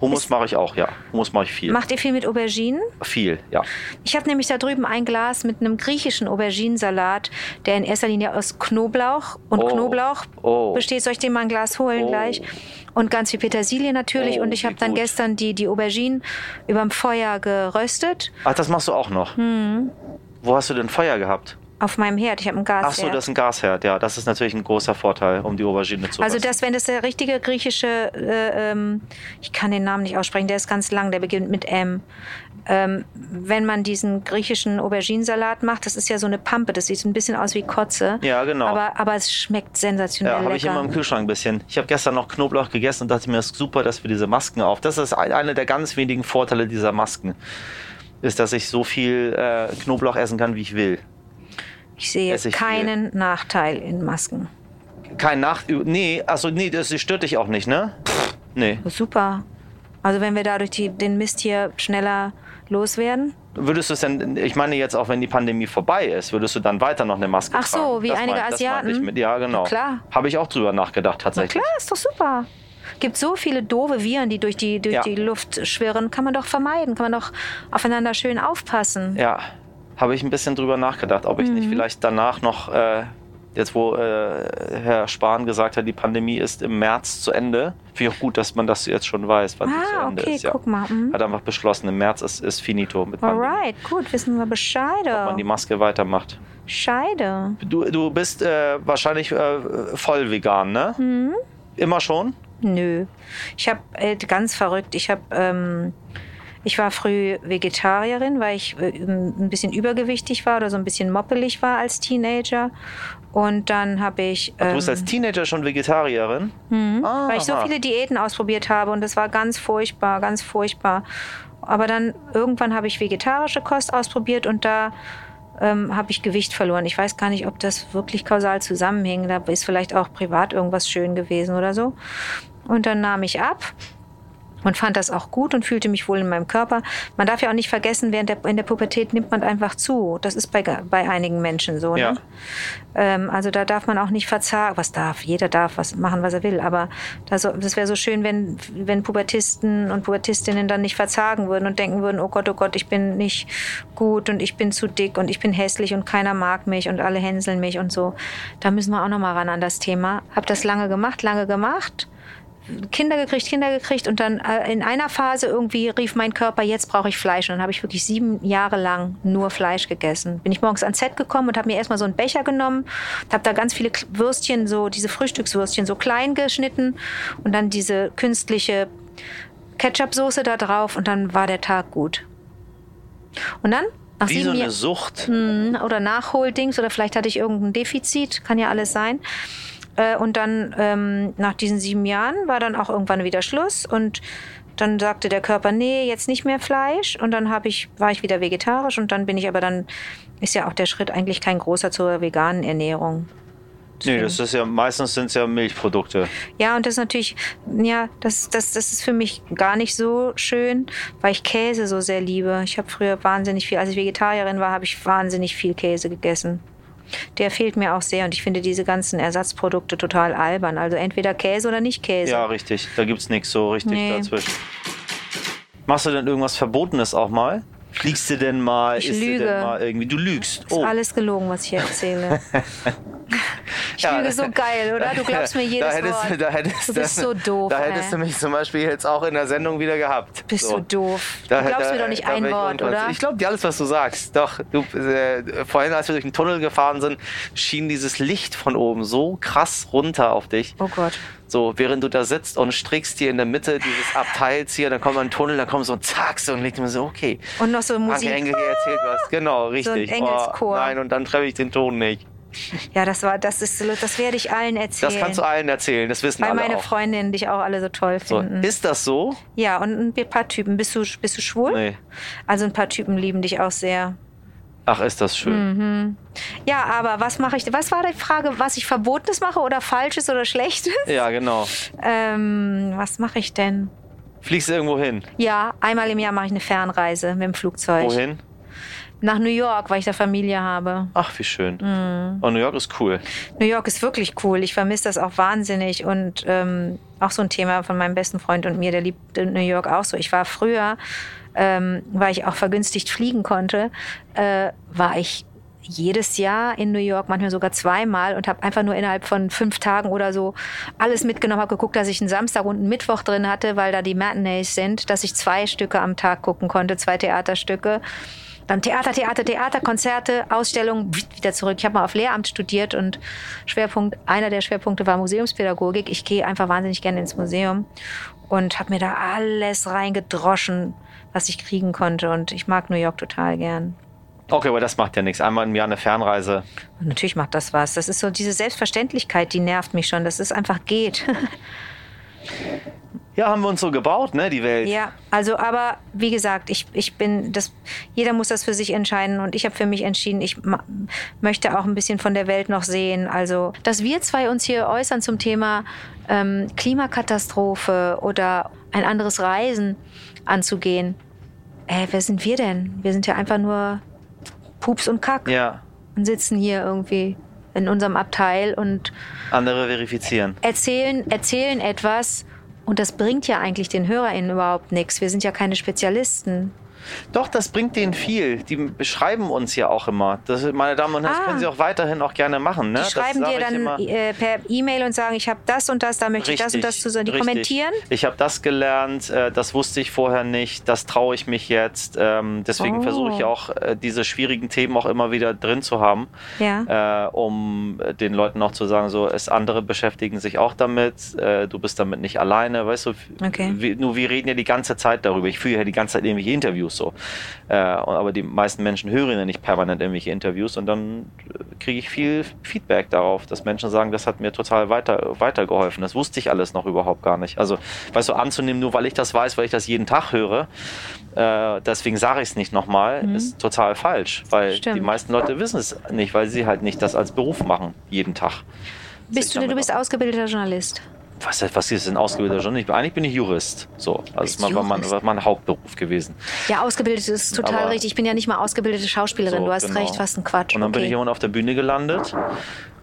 Hummus mache ich auch, ja. Hummus mache ich viel. Macht ihr viel mit Auberginen? Viel, ja. Ich habe nämlich da drüben ein Glas mit einem griechischen Auberginensalat, der in erster Linie aus Knoblauch und oh. Knoblauch oh. besteht. Soll ich dir mal ein Glas holen oh. gleich? Und ganz viel Petersilie natürlich. Oh, und ich habe dann gestern die, die Auberginen überm Feuer geröstet. Ach, das machst du auch noch? Hm. Wo hast du denn Feuer gehabt? Auf meinem Herd. Ich habe einen Gasherd. Ach so, das ist ein Gasherd. Ja, das ist natürlich ein großer Vorteil, um die Aubergine zu Also das, wenn das der richtige griechische, äh, ähm, ich kann den Namen nicht aussprechen, der ist ganz lang, der beginnt mit M. Ähm, wenn man diesen griechischen Auberginensalat macht, das ist ja so eine Pampe, das sieht ein bisschen aus wie Kotze. Ja, genau. Aber, aber es schmeckt sensationell ja, habe ich immer im Kühlschrank ein bisschen. Ich habe gestern noch Knoblauch gegessen und dachte mir, es ist super, dass wir diese Masken auf. Das ist einer der ganz wenigen Vorteile dieser Masken, ist, dass ich so viel äh, Knoblauch essen kann, wie ich will. Ich sehe ich keinen viel. Nachteil in Masken. Kein Nachteil? Nee, also nee, das stört dich auch nicht, ne? Pff, nee. Super. Also wenn wir dadurch die, den Mist hier schneller loswerden? Würdest du es denn, ich meine jetzt auch, wenn die Pandemie vorbei ist, würdest du dann weiter noch eine Maske Ach so, tragen? wie das einige mein, Asiaten? Mit, ja, genau. Na klar. Habe ich auch drüber nachgedacht, tatsächlich. Na klar, ist doch super. gibt so viele doofe Viren, die durch die, durch ja. die Luft schwirren. Kann man doch vermeiden, kann man doch aufeinander schön aufpassen. Ja, habe ich ein bisschen drüber nachgedacht, ob ich mhm. nicht vielleicht danach noch, äh, jetzt wo äh, Herr Spahn gesagt hat, die Pandemie ist im März zu Ende, finde ich auch gut, dass man das jetzt schon weiß, wann ah, sie zu Ende okay, ist. Ja. Guck mal. Mhm. Hat einfach beschlossen, im März ist, ist finito mit Pandemie. Alright, gut, wissen wir Bescheid. Ob man die Maske weitermacht. Scheide. Du, du bist äh, wahrscheinlich äh, voll vegan, ne? Mhm. Immer schon? Nö. Ich habe äh, ganz verrückt. Ich habe ähm, ich war früh Vegetarierin, weil ich äh, ein bisschen übergewichtig war oder so ein bisschen moppelig war als Teenager. Und dann habe ich. Ähm, du bist als ähm, Teenager schon Vegetarierin? Mhm, weil ich so viele Diäten ausprobiert habe und das war ganz furchtbar, ganz furchtbar. Aber dann irgendwann habe ich vegetarische Kost ausprobiert und da ähm, habe ich Gewicht verloren. Ich weiß gar nicht, ob das wirklich kausal zusammenhing. Da ist vielleicht auch privat irgendwas schön gewesen oder so. Und dann nahm ich ab und fand das auch gut und fühlte mich wohl in meinem Körper. Man darf ja auch nicht vergessen, während der, in der Pubertät nimmt man einfach zu. Das ist bei, bei einigen Menschen so. Ne? Ja. Ähm, also da darf man auch nicht verzagen. Was darf? Jeder darf was machen, was er will. Aber das, das wäre so schön, wenn, wenn Pubertisten und Pubertistinnen dann nicht verzagen würden und denken würden, oh Gott, oh Gott, ich bin nicht gut und ich bin zu dick und ich bin hässlich und keiner mag mich und alle hänseln mich und so. Da müssen wir auch noch mal ran an das Thema. Hab das lange gemacht, lange gemacht Kinder gekriegt, Kinder gekriegt und dann äh, in einer Phase irgendwie rief mein Körper, jetzt brauche ich Fleisch. Und dann habe ich wirklich sieben Jahre lang nur Fleisch gegessen. Bin ich morgens ans Set gekommen und habe mir erstmal so einen Becher genommen, habe da ganz viele Würstchen, so diese Frühstückswürstchen, so klein geschnitten und dann diese künstliche Ketchup-Soße da drauf und dann war der Tag gut. Und dann nach Wie so eine Sucht. Mh, oder Nachholdings oder vielleicht hatte ich irgendein Defizit, kann ja alles sein. Äh, und dann ähm, nach diesen sieben Jahren war dann auch irgendwann wieder Schluss und dann sagte der Körper, nee, jetzt nicht mehr Fleisch. Und dann habe ich, war ich wieder vegetarisch und dann bin ich aber dann, ist ja auch der Schritt eigentlich kein großer zur veganen Ernährung. Nee, das ist ja meistens sind es ja Milchprodukte. Ja, und das ist natürlich, ja, das, das, das ist für mich gar nicht so schön, weil ich Käse so sehr liebe. Ich habe früher wahnsinnig viel, als ich Vegetarierin war, habe ich wahnsinnig viel Käse gegessen. Der fehlt mir auch sehr und ich finde diese ganzen Ersatzprodukte total albern. Also entweder Käse oder nicht Käse. Ja, richtig. Da gibt es nichts so richtig nee. dazwischen. Machst du denn irgendwas Verbotenes auch mal? Fliegst du denn mal? Ich lüge. Du denn mal irgendwie? Du lügst. Oh. Ist alles gelogen, was ich hier erzähle. ich ja. lüge so geil, oder? Du glaubst mir jedes da hättest, Wort. Da hättest, du bist so doof. Da hättest ey. du mich zum Beispiel jetzt auch in der Sendung wieder gehabt. Bist so. du doof. Du da, glaubst da, mir doch nicht ein Wort, oder? Ich glaube dir alles, was du sagst. Doch, du, äh, vorhin, als wir durch den Tunnel gefahren sind, schien dieses Licht von oben so krass runter auf dich. Oh Gott. So, während du da sitzt und strickst hier in der Mitte dieses Abteils hier, dann kommt ein Tunnel, dann kommt so ein Zack so und legt mir so, okay. Und noch so Musik. Anke Engel erzählt was. Genau, richtig. So ein Engelschor. Oh, nein, und dann treffe ich den Ton nicht. Ja, das war, das ist, das werde ich allen erzählen. Das kannst du allen erzählen, das wissen Weil alle meine auch. Freundinnen dich auch alle so toll So, finden. ist das so? ja, und ein paar Typen. Bist du, bist du schwul? Nee. Also ein paar Typen lieben dich auch sehr. Ach, ist das schön. Ja, aber was mache ich? Was war die Frage, was ich Verbotenes mache oder Falsches oder Schlechtes? Ja, genau. Ähm, was mache ich denn? Fliegst du irgendwo hin? Ja, einmal im Jahr mache ich eine Fernreise mit dem Flugzeug. Wohin? Nach New York, weil ich da Familie habe. Ach, wie schön. Mhm. Und New York ist cool. New York ist wirklich cool. Ich vermisse das auch wahnsinnig. Und ähm, auch so ein Thema von meinem besten Freund und mir, der liebt New York auch so. Ich war früher, ähm, weil ich auch vergünstigt fliegen konnte, äh, war ich jedes Jahr in New York, manchmal sogar zweimal und habe einfach nur innerhalb von fünf Tagen oder so alles mitgenommen, habe geguckt, dass ich einen Samstag und einen Mittwoch drin hatte, weil da die Matinees sind, dass ich zwei Stücke am Tag gucken konnte, zwei Theaterstücke. Dann Theater, Theater, Theater, Konzerte, Ausstellungen, wieder zurück. Ich habe mal auf Lehramt studiert und Schwerpunkt, einer der Schwerpunkte war Museumspädagogik. Ich gehe einfach wahnsinnig gerne ins Museum und habe mir da alles reingedroschen, was ich kriegen konnte. Und ich mag New York total gern. Okay, aber das macht ja nichts. Einmal im Jahr eine Fernreise. Und natürlich macht das was. Das ist so diese Selbstverständlichkeit, die nervt mich schon, dass es einfach geht. Ja, haben wir uns so gebaut, ne, die Welt. Ja, also aber wie gesagt, ich, ich bin das, jeder muss das für sich entscheiden und ich habe für mich entschieden, ich möchte auch ein bisschen von der Welt noch sehen. Also, dass wir zwei uns hier äußern zum Thema ähm, Klimakatastrophe oder ein anderes Reisen anzugehen. Äh, wer sind wir denn? Wir sind ja einfach nur Pups und Kack Ja, und sitzen hier irgendwie in unserem Abteil und andere verifizieren. erzählen, erzählen etwas und das bringt ja eigentlich den HörerInnen überhaupt nichts. Wir sind ja keine Spezialisten. Doch, das bringt denen viel. Die beschreiben uns ja auch immer. Das, meine Damen und Herren, das Ah. können sie auch weiterhin auch gerne machen. Ne? Die Das schreiben dir dann immer. äh, per E-Mail und sagen, ich habe das und das, da möchte ich das und das zu sagen. Die richtig. kommentieren? Ich habe das gelernt, äh, das wusste ich vorher nicht, das traue ich mich jetzt. Ähm, deswegen Oh. versuche ich auch, äh, diese schwierigen Themen auch immer wieder drin zu haben, Ja. um den Leuten auch zu sagen, so, es andere beschäftigen sich auch damit, du bist damit nicht alleine, weißt du, Okay. nur wir reden ja die ganze Zeit darüber. Ich führe ja die ganze Zeit irgendwelche Interviews so. Äh, aber die meisten Menschen hören ja nicht permanent irgendwelche Interviews und dann äh, kriege ich viel Feedback darauf, dass Menschen sagen, das hat mir total weiter, weitergeholfen. Das wusste ich alles noch überhaupt gar nicht. Also, weißt du, anzunehmen, nur weil ich das weiß, weil ich das jeden Tag höre, äh, deswegen sage ich es nicht nochmal, ist total falsch. Weil Mhm. Stimmt. die meisten Leute wissen es nicht, weil sie halt nicht das als Beruf machen, jeden Tag. Bist du, du bist ausgebildeter Journalist. Was, was ist denn ausgebildeter Journalist? Eigentlich bin ich Jurist. So, also das war mein, war mein Hauptberuf gewesen. Ja, ausgebildet ist total Aber- richtig. Ich bin ja nicht mal ausgebildete Schauspielerin. So, du hast genau. recht, was ein Quatsch. Und dann bin ich okay. irgendwann auf der Bühne gelandet.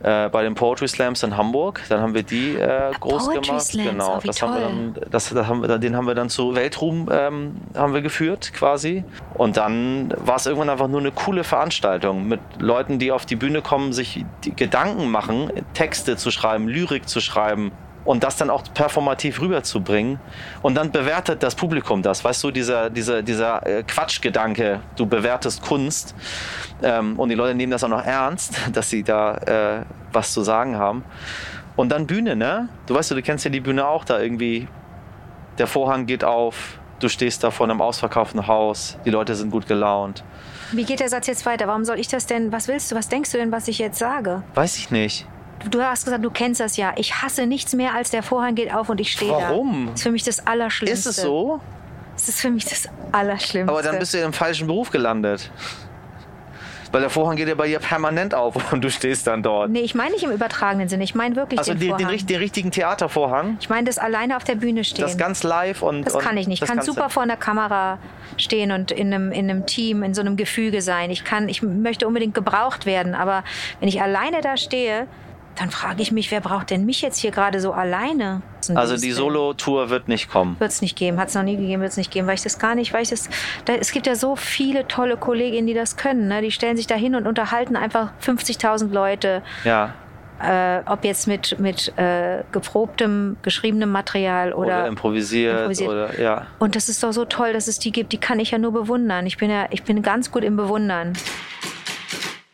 Äh, bei den Poetry Slams in Hamburg. Dann haben wir die äh, groß Poetry gemacht. Slams, genau, oh, das haben wir toll. dann, das, das haben wir dann, den haben wir dann zu Weltruhm ähm, haben wir geführt quasi. Und dann war es irgendwann einfach nur eine coole Veranstaltung mit Leuten, die auf die Bühne kommen, sich Gedanken machen, Texte zu schreiben, Lyrik zu schreiben. Und das dann auch performativ rüberzubringen. Und dann bewertet das Publikum das. Weißt du, dieser, dieser, dieser äh, Quatschgedanke, du bewertest Kunst. Ähm, und die Leute nehmen das auch noch ernst, dass sie da äh, was zu sagen haben. Und dann Bühne, ne? Du weißt, du kennst ja die Bühne auch da irgendwie. Der Vorhang geht auf, du stehst da vor einem ausverkauften Haus, die Leute sind gut gelaunt. Wie geht der Satz jetzt weiter? Warum soll ich das denn? Was willst du? Was denkst du denn, was ich jetzt sage? Weiß ich nicht. Du hast gesagt, du kennst das ja. Ich hasse nichts mehr, als der Vorhang geht auf und ich stehe da. Warum? Das ist für mich das Allerschlimmste. Ist es so? Das ist für mich das Allerschlimmste. Aber dann bist du im falschen Beruf gelandet. Weil der Vorhang geht ja bei dir permanent auf und du stehst dann dort. Nee, ich meine nicht im übertragenen Sinne. Ich meine wirklich Also den den, den, Vorhang. richt- den richtigen Theatervorhang, ich meine das alleine auf der Bühne stehen. das ganz live und. Das und kann ich nicht. Ich kann super vor einer Kamera stehen und in einem, in einem Team, in so einem Gefüge sein. Ich kann, ich möchte unbedingt gebraucht werden, aber wenn ich alleine da stehe, dann frage ich mich, wer braucht denn mich jetzt hier gerade so alleine? Also die Solo-Tour wird nicht kommen. Wird es nicht geben, hat es noch nie gegeben, wird es nicht geben, weil ich das gar nicht, weil ich das, da, es gibt ja so viele tolle Kolleginnen, die das können, ne? die stellen sich da hin und unterhalten einfach 50.000 Leute, Ja. äh, ob jetzt mit, mit äh, geprobtem, geschriebenem Material Oder, oder, improvisiert, improvisiert. oder ja. und das ist doch so toll, dass es die gibt, die kann ich ja nur bewundern. Ich bin ja, ich bin ganz gut im Bewundern.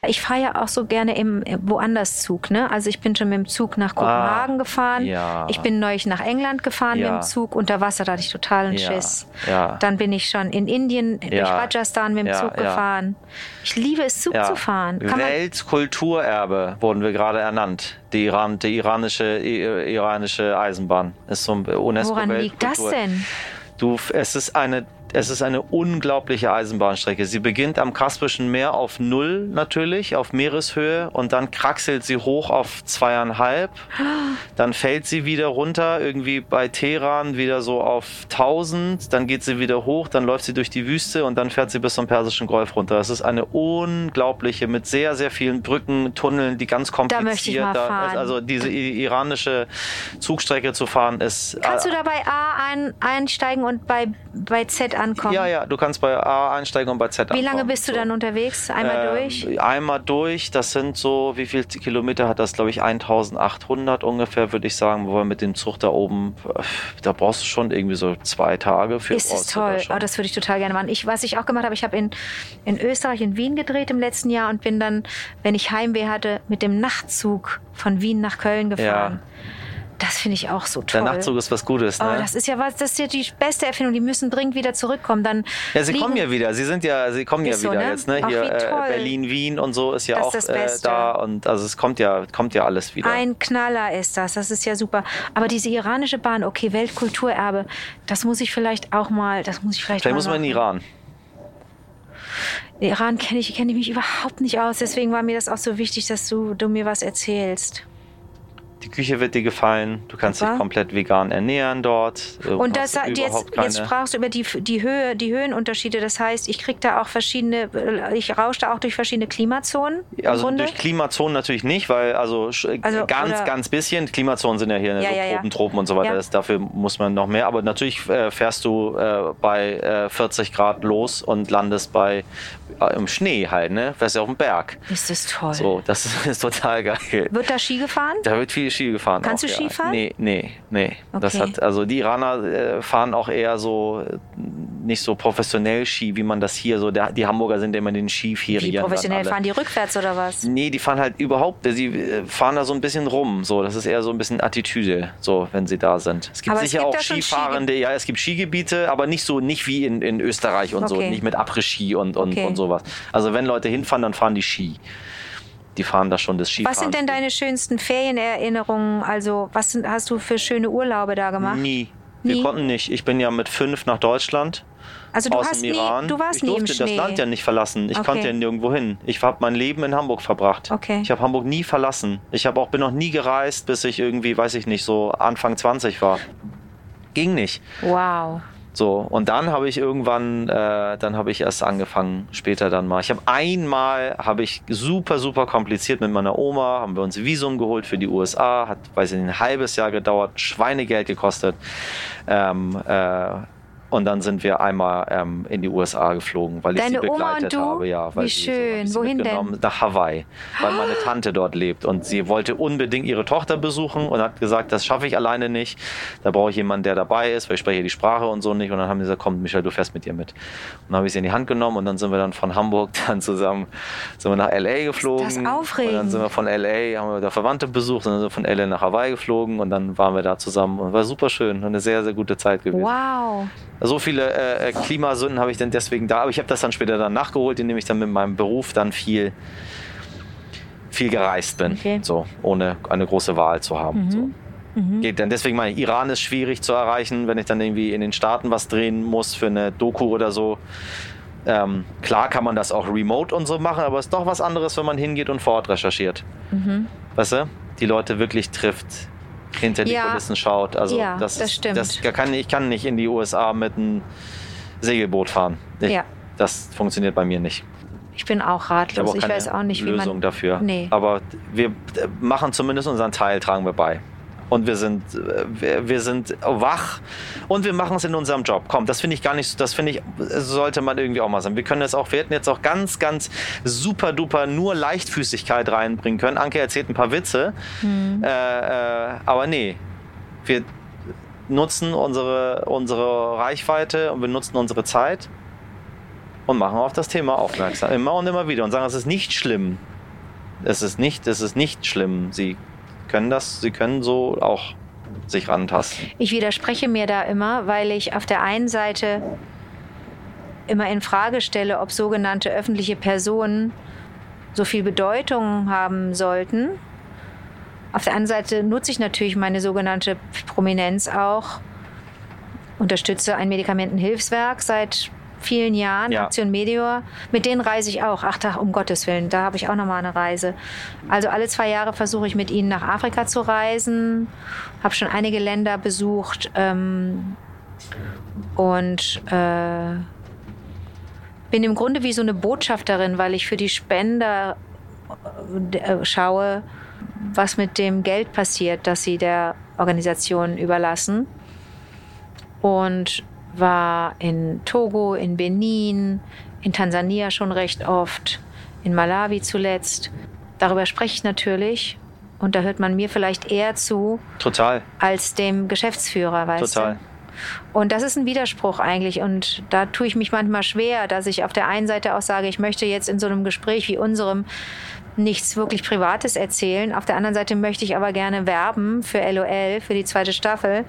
Ich fahre ja auch so gerne im woanders Zug. Ne? Also ich bin schon mit dem Zug nach Kopenhagen ah, gefahren. Ja. Ich bin neulich nach England gefahren ja. mit dem Zug. Unter Wasser da hatte ich totalen ja. Schiss. Dann bin ich schon in Indien, durch Rajasthan mit dem Zug gefahren. Ich liebe es, Zug zu fahren. Kann Weltkulturerbe wurden wir gerade ernannt. Die, Iran, die iranische, iranische Eisenbahn ist so ein UNESCO Woran liegt das denn? Du, es ist eine es ist eine unglaubliche Eisenbahnstrecke. Sie beginnt am Kaspischen Meer auf Null natürlich, auf Meereshöhe und dann kraxelt sie hoch auf zweieinhalb. Dann fällt sie wieder runter, irgendwie bei Teheran wieder so auf 1000. Dann geht sie wieder hoch, dann läuft sie durch die Wüste und dann fährt sie bis zum Persischen Golf runter. Es ist eine unglaubliche, mit sehr, sehr vielen Brücken, Tunneln, die ganz kompliziert. Da möchte ich mal fahren. Also diese iranische Zugstrecke zu fahren ist. Kannst du da bei A ein, einsteigen und bei, bei Z ankommen? Ja, ja, du kannst bei A einsteigen und bei Z ankommen. Wie lange bist du so. dann unterwegs? Einmal ähm, durch? Einmal durch, das sind so, wie viele Kilometer hat das, glaube ich, 1800 ungefähr, würde ich sagen, wo wir mit dem Zug da oben, da brauchst du schon irgendwie so zwei Tage für. Ist es toll, oh, das würde ich total gerne machen. Ich, was ich auch gemacht habe, ich habe in, in Österreich, in Wien gedreht im letzten Jahr und bin dann, wenn ich Heimweh hatte, mit dem Nachtzug von Wien nach Köln gefahren. Ja. Das finde ich auch so toll. Der Nachtzug ist was Gutes, ne? Oh, das ist ja was, das ist ja die beste Erfindung. Die müssen dringend wieder zurückkommen. Dann ja, sie kommen ja wieder. Sie sind ja, sie kommen ja so, wieder ne? jetzt, ne? Ach, Hier äh, Berlin, Wien und so ist ja das auch ist äh, da und also es kommt ja, kommt ja alles wieder. Ein Knaller ist das. Das ist ja super. Aber diese iranische Bahn, okay, Weltkulturerbe, das muss ich vielleicht auch mal, das muss ich vielleicht. Vielleicht muss man in Iran. Iran kenne ich, kenne ich mich überhaupt nicht aus. Deswegen war mir das auch so wichtig, dass du, du mir was erzählst. Die Küche wird dir gefallen. Du kannst Super. dich komplett vegan ernähren dort. Du Und das, jetzt, jetzt sprachst du über die, die Höhe, die Höhenunterschiede. Das heißt, ich kriege da auch verschiedene, ich rausche da auch durch verschiedene Klimazonen. Also durch Klimazonen natürlich nicht, weil also, also ganz, ganz bisschen. Klimazonen sind ja hier in ja, so ja, Tropen, Tropen und so weiter. Das, dafür muss man noch mehr. Aber natürlich äh, fährst du äh, bei äh, 40 Grad los und landest bei äh, im Schnee halt, ne? Fährst ja auf dem Berg. Ist das toll. So, das ist total geil. Wird da Ski gefahren? Da wird viel Ski gefahren. Kannst auch, du Ski fahren? Nee, nee, nee. Okay. Das hat, also die Iraner äh, fahren auch eher so äh, nicht so professionell Ski, wie man das hier so, der, die Hamburger sind immer in den Skiferien. Wie professionell fahren die rückwärts oder was? Nee, die fahren halt überhaupt, sie äh, fahren da so ein bisschen rum. So, das ist eher so ein bisschen Attitüde, so, wenn sie da sind. Es gibt aber sicher es gibt auch Skifahrende, ja, es gibt Skigebiete, aber nicht so, nicht wie in, in Österreich und okay. so, nicht mit Après-Ski und, und, okay. und sowas. Also wenn Leute hinfahren, dann fahren die Ski die fahren da schon das Skifahren. Was sind denn deine schönsten Ferienerinnerungen? Also, was sind, hast du für schöne Urlaube da gemacht? Nie. Nie? Wir konnten nicht. Ich bin ja mit fünf nach Deutschland. Also du, aus hast dem Iran. Nie, du warst ich nie durfte im Schnee. das Land ja nicht verlassen. Ich okay. konnte ja nirgendwo hin. Ich habe mein Leben in Hamburg verbracht. Okay. Ich habe Hamburg nie verlassen. Ich habe auch bin noch nie gereist, bis ich irgendwie, weiß ich nicht, so Anfang 20 war. Ging nicht. Wow. So, und dann habe ich irgendwann, äh, dann habe ich erst angefangen, später dann mal. Ich habe einmal, habe ich super, super kompliziert mit meiner Oma, haben wir uns Visum geholt für die USA, hat, weiß ich nicht, ein halbes Jahr gedauert, Schweinegeld gekostet. Ähm, äh, und dann sind wir einmal ähm, in die USA geflogen, weil Deine ich sie begleitet Oma und du? habe. Ja, weil Wie schön. So, Wohin denn? Nach Hawaii, weil meine Tante dort lebt. Und sie wollte unbedingt ihre Tochter besuchen und hat gesagt, das schaffe ich alleine nicht. Da brauche ich jemanden, der dabei ist, weil ich spreche die Sprache und so nicht. Und dann haben sie gesagt, komm, Michael, du fährst mit ihr mit. Und dann habe ich sie in die Hand genommen und dann sind wir dann von Hamburg dann zusammen sind wir nach L.A. geflogen. Das ist aufregend. Und dann sind wir von L.A., haben wir da Verwandte besucht und dann sind wir von L.A. nach Hawaii geflogen und dann waren wir da zusammen. Und war super schön. Eine sehr, sehr gute Zeit gewesen. Wow. So viele äh, äh, Klimasünden habe ich dann deswegen da. Aber ich habe das dann später dann nachgeholt, indem ich dann mit meinem Beruf dann viel, viel gereist bin. Okay. So, ohne eine große Wahl zu haben. Mhm. So. Mhm. Geht dann deswegen meine ich, Iran ist schwierig zu erreichen, wenn ich dann irgendwie in den Staaten was drehen muss für eine Doku oder so. Ähm, klar kann man das auch remote und so machen, aber es ist doch was anderes, wenn man hingeht und vor Ort recherchiert. Mhm. Weißt du? Die Leute wirklich trifft, hinter die ja. Kulissen schaut. Also ja, das, das stimmt. Das kann, ich kann nicht in die USA mit einem Segelboot fahren. Ich, ja. Das funktioniert bei mir nicht. Ich bin auch ratlos. Ich, auch ich weiß auch nicht, wie Lösung man... dafür. Nee. Aber wir machen zumindest unseren Teil, tragen wir bei. Und wir sind, wir sind wach und wir machen es in unserem Job. Komm, das finde ich gar nicht, das finde ich, sollte man irgendwie auch mal sagen. Wir können jetzt auch, wir hätten jetzt auch ganz, ganz super duper nur Leichtfüßigkeit reinbringen können. Anke erzählt ein paar Witze. Mhm. Äh, äh, aber nee, wir, nutzen unsere, unsere Reichweite und wir nutzen unsere Zeit und machen auf das Thema aufmerksam. Immer und immer wieder und sagen, es ist nicht schlimm. Es ist nicht, es ist nicht schlimm. Sie können das, sie können so auch sich rantasten. Ich widerspreche mir da immer, weil ich auf der einen Seite immer in Frage stelle, ob sogenannte öffentliche Personen so viel Bedeutung haben sollten. Auf der anderen Seite nutze ich natürlich meine sogenannte Prominenz auch, unterstütze ein Medikamentenhilfswerk seit vielen Jahren, ja. Aktion Meteor. Mit denen reise ich auch. Ach, da, um Gottes Willen, da habe ich auch nochmal eine Reise. Also alle zwei Jahre versuche ich mit ihnen nach Afrika zu reisen. Habe schon einige Länder besucht. Ähm, und äh, bin im Grunde wie so eine Botschafterin, weil ich für die Spender äh, schaue, was mit dem Geld passiert, das sie der Organisation überlassen. Und war in Togo, in Benin, in Tansania schon recht oft, in Malawi zuletzt. Darüber spreche ich natürlich. Und da hört man mir vielleicht eher zu. Total. Als dem Geschäftsführer, weißt Total. du? Und das ist ein Widerspruch eigentlich. Und da tue ich mich manchmal schwer, dass ich auf der einen Seite auch sage, ich möchte jetzt in so einem Gespräch wie unserem nichts wirklich Privates erzählen. Auf der anderen Seite möchte ich aber gerne werben für LOL, für die zweite Staffel.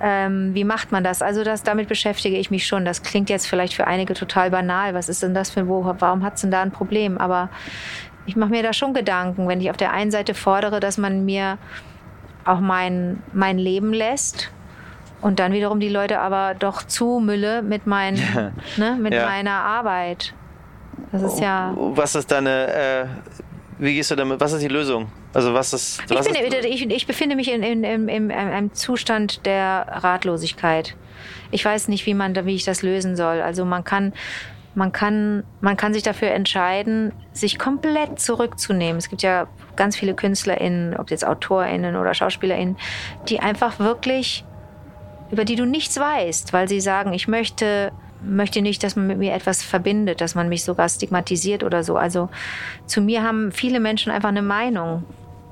Ähm, wie macht man das? Also das, damit beschäftige ich mich schon. Das klingt jetzt vielleicht für einige total banal. Was ist denn das für wo? Warum hat es denn da ein Problem? Aber ich mache mir da schon Gedanken, wenn ich auf der einen Seite fordere, dass man mir auch mein, mein Leben lässt und dann wiederum die Leute aber doch zumülle mit, mein, ne, mit ja. meiner Arbeit. Das ist ja. Was ist deine, äh, wie gehst du damit, was ist die Lösung? Also was ist. Was ich, bin, ist ich, ich, befinde mich in, in, in, in, einem Zustand der Ratlosigkeit. Ich weiß nicht, wie man, wie ich das lösen soll. Also man kann, man kann, man kann sich dafür entscheiden, sich komplett zurückzunehmen. Es gibt ja ganz viele KünstlerInnen, ob jetzt AutorInnen oder SchauspielerInnen, die einfach wirklich, über die du nichts weißt, weil sie sagen, ich möchte möchte nicht, dass man mit mir etwas verbindet, dass man mich sogar stigmatisiert oder so. Also zu mir haben viele Menschen einfach eine Meinung.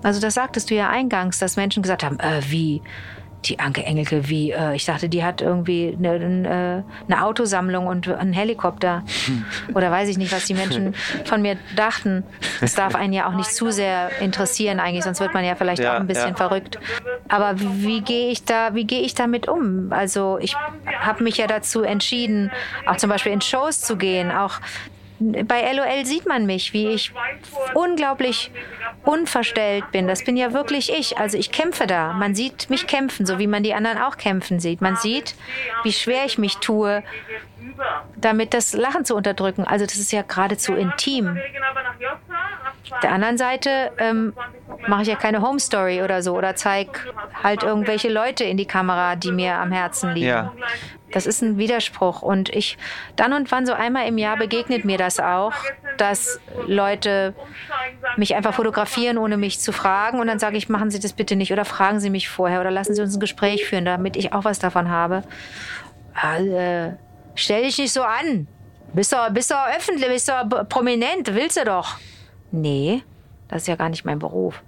Also das sagtest du ja eingangs, dass Menschen gesagt haben, äh, wie die Anke Engelke, wie äh, ich dachte, die hat irgendwie eine, eine, eine Autosammlung und einen Helikopter oder weiß ich nicht, was die Menschen von mir dachten. Das darf einen ja auch nicht zu sehr interessieren eigentlich, sonst wird man ja vielleicht ja, auch ein bisschen ja. verrückt. Aber wie, wie gehe ich da, wie gehe ich damit um? Also ich habe mich ja dazu entschieden, auch zum Beispiel in Shows zu gehen, auch bei LOL sieht man mich, wie ich unglaublich unverstellt bin. Das bin ja wirklich ich. Also ich kämpfe da. Man sieht mich kämpfen, so wie man die anderen auch kämpfen sieht. Man sieht, wie schwer ich mich tue, damit das Lachen zu unterdrücken. Also das ist ja geradezu intim. Der anderen Seite ähm, mache ich ja keine Home Story oder so oder zeige halt irgendwelche Leute in die Kamera, die mir am Herzen liegen. Ja. Das ist ein Widerspruch. Und ich, dann und wann so einmal im Jahr begegnet mir das auch, dass Leute mich einfach fotografieren, ohne mich zu fragen. Und dann sage ich, machen Sie das bitte nicht oder fragen Sie mich vorher oder lassen Sie uns ein Gespräch führen, damit ich auch was davon habe. Also, stell dich nicht so an. Bist du, bist du öffentlich, bist du prominent, willst du doch. Nee, das ist ja gar nicht mein Beruf.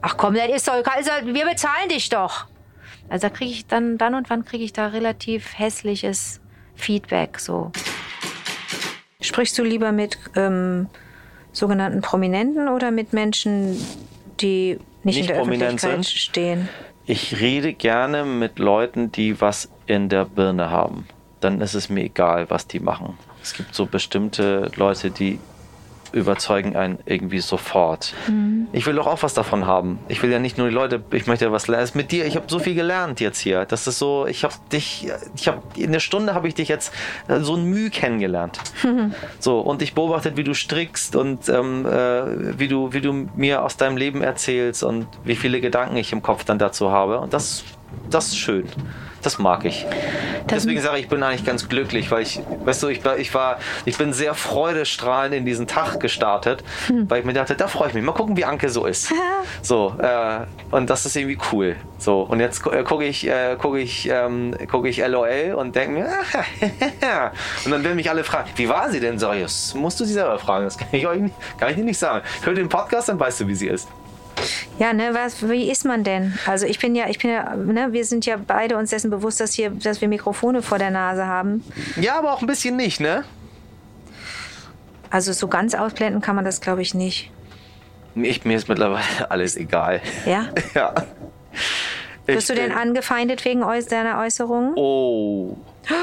Ach komm, das ist doch, also, wir bezahlen dich doch. Also da kriege ich dann, dann und wann kriege ich da relativ hässliches Feedback. So. Sprichst du lieber mit ähm, sogenannten Prominenten oder mit Menschen, die nicht, nicht in der Öffentlichkeit sind? stehen? Ich rede gerne mit Leuten, die was in der Birne haben. Dann ist es mir egal, was die machen. Es gibt so bestimmte Leute, die überzeugen einen irgendwie sofort. Mhm. Ich will doch auch was davon haben. Ich will ja nicht nur die Leute, ich möchte ja was lernen. Mit dir, ich habe so viel gelernt jetzt hier. Das ist so, ich habe dich, ich habe in der Stunde habe ich dich jetzt äh, so ein Mühe kennengelernt. Mhm. So und ich beobachtet, wie du strickst und ähm, äh, wie du, wie du mir aus deinem Leben erzählst und wie viele Gedanken ich im Kopf dann dazu habe. Und das, das ist schön. Das mag ich. Das Deswegen sage ich, ich bin eigentlich ganz glücklich, weil ich, weißt du, ich, ich war, ich bin sehr freudestrahlend in diesen Tag gestartet, hm. weil ich mir dachte, da freue ich mich. Mal gucken, wie Anke so ist. so, äh, und das ist irgendwie cool. So, und jetzt äh, gucke ich, äh, gucke ich, ähm, gucke ich LOL und denke mir, und dann werden mich alle fragen, wie war sie denn? Sag ich, das musst du sie selber fragen. Das kann ich euch nicht, kann ich dir nicht sagen. Hör den Podcast, dann weißt du, wie sie ist. Ja, ne, was, wie ist man denn? Also ich bin ja, ich bin ja, ne, wir sind ja beide uns dessen bewusst, dass hier, dass wir Mikrofone vor der Nase haben. Ja, aber auch ein bisschen nicht, ne? Also so ganz ausblenden kann man das, glaube ich, nicht. Ich, mir ist mittlerweile alles egal. Ja? Ja. Wirst du denn angefeindet wegen deiner Äußerungen? Oh.